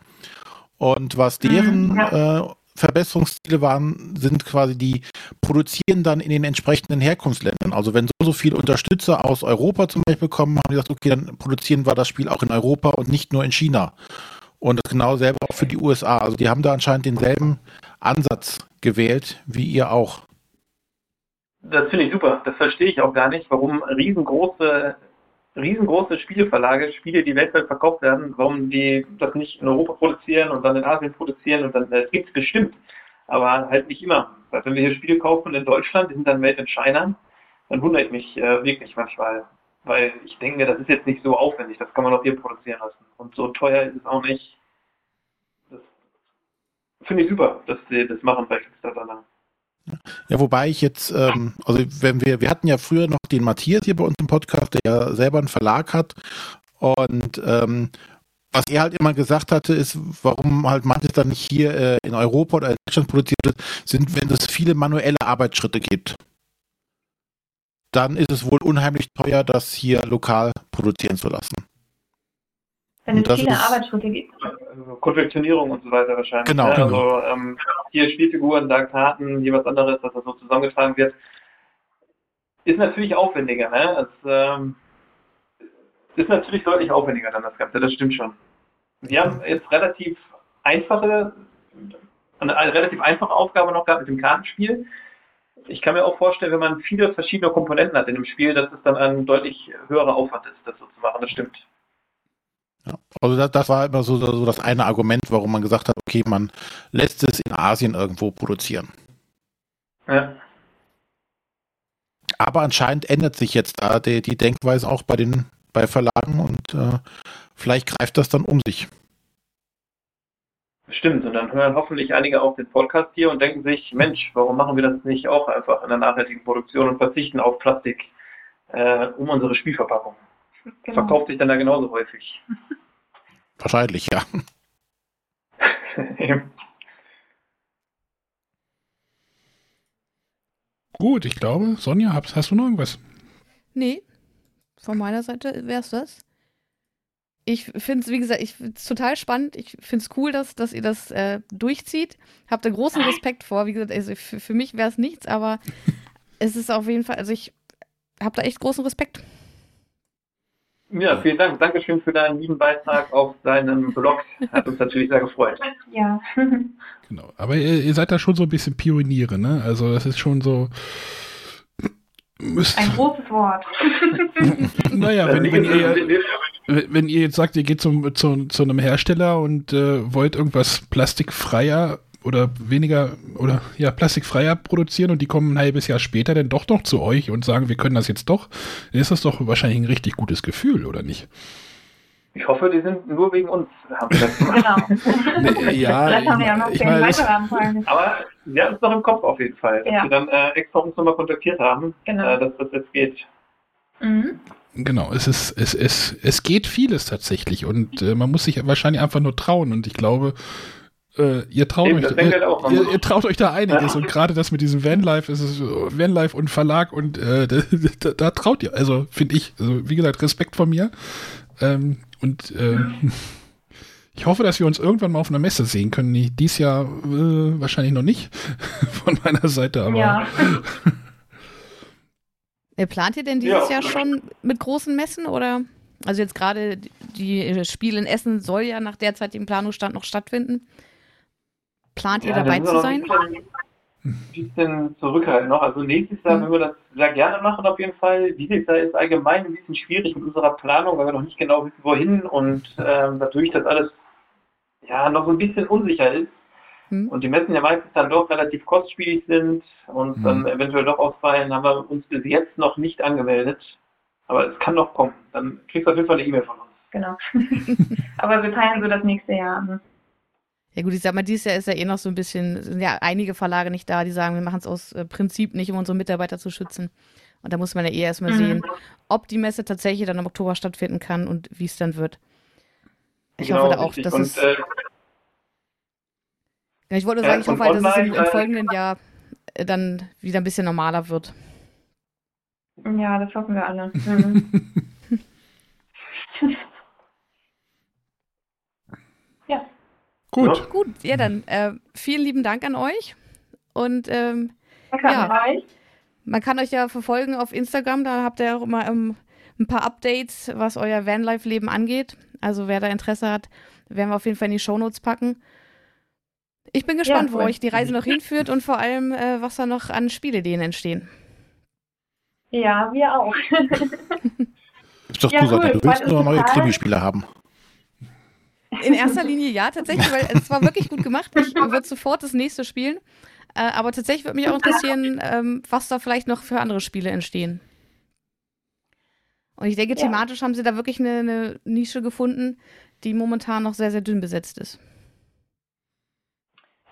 Speaker 6: Und was mhm, deren ja. äh, Verbesserungsziele waren, sind quasi die produzieren dann in den entsprechenden Herkunftsländern. Also wenn so, so viele Unterstützer aus Europa zum Beispiel kommen, haben die gesagt, okay, dann produzieren wir das Spiel auch in Europa und nicht nur in China. Und genau selber auch für die USA. Also die haben da anscheinend denselben Ansatz gewählt, wie ihr auch.
Speaker 3: Das finde ich super. Das verstehe ich auch gar nicht, warum riesengroße, riesengroße Spieleverlage, Spiele, die weltweit verkauft werden, warum die das nicht in Europa produzieren und dann in Asien produzieren und dann, das gibt es bestimmt. Aber halt nicht immer. Weil wenn wir hier Spiele kaufen in Deutschland, die sind dann made in China, dann wundere ich mich äh, wirklich manchmal. Weil ich denke mir, das ist jetzt nicht so aufwendig, das kann man auch hier produzieren lassen. Und so teuer ist es auch nicht finde ich super, dass sie das machen bei Kickstarter.
Speaker 6: Ja, wobei ich jetzt, ähm, also wenn wir, wir hatten ja früher noch den Matthias hier bei uns im Podcast, der ja selber einen Verlag hat und ähm, was er halt immer gesagt hatte, ist, warum halt manches dann nicht hier äh, in Europa oder in Deutschland produziert wird, sind, wenn es viele manuelle Arbeitsschritte gibt. Dann ist es wohl unheimlich teuer, das hier lokal produzieren zu lassen.
Speaker 2: Wenn es viele Arbeitsschritte gibt.
Speaker 3: Also Konfektionierung und so weiter wahrscheinlich.
Speaker 6: Genau.
Speaker 3: Ne?
Speaker 6: genau.
Speaker 3: Also ähm, hier Spielfiguren, da Karten, hier was anderes, dass das so zusammengetragen wird. Ist natürlich aufwendiger, ne? Es ähm, ist natürlich deutlich aufwendiger dann das Ganze, das stimmt schon. Wir haben jetzt relativ einfache, eine, eine relativ einfache Aufgabe noch gehabt mit dem Kartenspiel. Ich kann mir auch vorstellen, wenn man viele verschiedene Komponenten hat in dem Spiel, dass es dann ein deutlich höherer Aufwand ist, das so zu machen. Das stimmt.
Speaker 6: Ja. Also das, das, war immer so, so das eine Argument, warum man gesagt hat, okay, man lässt es in Asien irgendwo produzieren. Ja. Aber anscheinend ändert sich jetzt da die, die Denkweise auch bei den bei Verlagen und äh, vielleicht greift das dann um sich.
Speaker 3: Stimmt, und dann hören hoffentlich einige auch den Podcast hier und denken sich, Mensch, warum machen wir das nicht auch einfach in der nachhaltigen Produktion und verzichten auf Plastik äh, um unsere Spielverpackung? Genau. Verkauft sich dann da genauso häufig.
Speaker 6: Wahrscheinlich, ja.
Speaker 4: Gut, ich glaube, Sonja, hast, hast du noch irgendwas?
Speaker 5: Nee, von meiner Seite wäre es das. Ich finde es, wie gesagt, ich finde es total spannend. Ich finde es cool, dass, dass ihr das äh, durchzieht. Habt da großen Respekt vor. Wie gesagt, also für, für mich wäre es nichts, aber es ist auf jeden Fall, also ich habe da echt großen Respekt.
Speaker 3: Ja, vielen Dank. Dankeschön für deinen lieben Beitrag auf deinem Blog. Hat uns natürlich sehr gefreut.
Speaker 2: Ja.
Speaker 4: Genau. Aber ihr, ihr, seid da schon so ein bisschen Pioniere, ne? Also das ist schon so.
Speaker 2: Müsst, ein großes Wort.
Speaker 4: naja, wenn, wenn, ihr, wenn ihr jetzt sagt, ihr geht zum, zu, zu einem Hersteller und äh, wollt irgendwas plastikfreier oder weniger oder ja plastikfreier produzieren und die kommen ein halbes Jahr später dann doch noch zu euch und sagen, wir können das jetzt doch, dann ist das doch wahrscheinlich ein richtig gutes Gefühl, oder nicht?
Speaker 3: Ich hoffe, die sind nur wegen uns. Haben das genau.
Speaker 4: nee, ja, Vielleicht haben wir ja noch ich meine,
Speaker 3: Aber wir haben es noch im Kopf auf jeden Fall, dass ja. wir dann äh, extra uns nochmal kontaktiert haben, genau. äh, dass das jetzt geht.
Speaker 4: Mhm. Genau, es ist, es, es, es geht vieles tatsächlich und äh, man muss sich wahrscheinlich einfach nur trauen und ich glaube, äh, ihr, traut Eben, euch, ihr, halt ihr, ihr, traut euch da einiges ja. und gerade das mit diesem Vanlife ist es Vanlife und Verlag und äh, da, da, da, traut ihr, also finde ich, also wie gesagt, Respekt von mir ähm, und äh, ich hoffe, dass wir uns irgendwann mal auf einer Messe sehen können. Dies Jahr äh, wahrscheinlich noch nicht von meiner Seite, aber
Speaker 5: ja. Ja, plant ihr denn dieses ja. Jahr schon mit großen Messen oder? Also jetzt gerade die Spiele in Essen soll ja nach derzeitigem Planungsstand noch stattfinden. Plant ihr ja, dabei zu sein?
Speaker 3: Ein bisschen zurückhalten noch. Also nächstes Jahr, mhm. wenn wir das sehr gerne machen auf jeden Fall. Dieses Jahr ist allgemein ein bisschen schwierig mit unserer Planung, weil wir noch nicht genau wissen, wohin und ähm, natürlich das alles ja noch so ein bisschen unsicher ist. Mhm. Und die Messen ja meistens dann doch relativ kostspielig sind und mhm. dann eventuell doch ausfallen, haben wir uns bis jetzt noch nicht angemeldet. Aber es kann noch kommen. Dann kriegst du auf jeden Fall eine E-Mail von uns.
Speaker 2: Genau. Aber wir teilen so das nächste Jahr an.
Speaker 5: Ja gut, ich sag mal, dieses Jahr ist ja eh noch so ein bisschen, sind ja einige Verlage nicht da, die sagen, wir machen es aus äh, Prinzip nicht, um unsere Mitarbeiter zu schützen. Und da muss man ja eh erstmal mhm. sehen, ob die Messe tatsächlich dann im Oktober stattfinden kann und wie es dann wird. Ich genau, hoffe da auch, dass und, es. Äh, ja, ich wollte sagen, ich hoffe halt, dass es im, im äh, folgenden Jahr äh, dann wieder ein bisschen normaler wird.
Speaker 2: Ja, das hoffen wir alle. Mhm.
Speaker 5: ja. Gut. Ja. Gut, ja dann äh, vielen lieben Dank an euch. Und ähm, ja, man kann euch ja verfolgen auf Instagram, da habt ihr auch immer ähm, ein paar Updates, was euer Vanlife-Leben angeht. Also wer da Interesse hat, werden wir auf jeden Fall in die Shownotes packen. Ich bin gespannt, ja, cool. wo euch die Reise noch hinführt und vor allem, äh, was da noch an Spielideen entstehen.
Speaker 2: Ja, wir auch.
Speaker 6: Ist doch ja, cool. du willst nur neue Krimispiele haben.
Speaker 5: In erster Linie ja, tatsächlich, weil es war wirklich gut gemacht. Ich würde sofort das nächste spielen. Äh, aber tatsächlich würde mich auch interessieren, ähm, was da vielleicht noch für andere Spiele entstehen. Und ich denke, ja. thematisch haben sie da wirklich eine, eine, Nische gefunden, die momentan noch sehr, sehr dünn besetzt ist.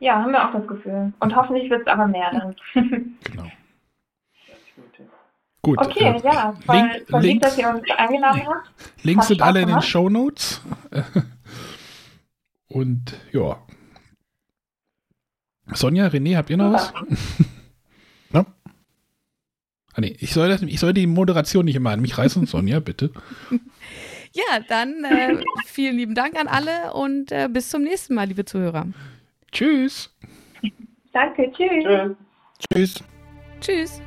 Speaker 2: Ja, haben wir auch das Gefühl. Und hoffentlich wird es aber mehr dann. genau.
Speaker 4: Gut.
Speaker 2: Okay, äh, ja, voll, Link, voll Links, dass ihr uns eingeladen habt.
Speaker 4: Links sind alle in den Show Notes. Und ja. Sonja, René, habt ihr noch was? no? Ah, nee, ich soll, das, ich soll die Moderation nicht immer an mich reißen. Sonja, bitte.
Speaker 5: Ja, dann äh, vielen lieben Dank an alle und äh, bis zum nächsten Mal, liebe Zuhörer.
Speaker 4: Tschüss.
Speaker 2: Danke, tschüss. Tschüss.
Speaker 6: Tschüss.
Speaker 5: Tschüss.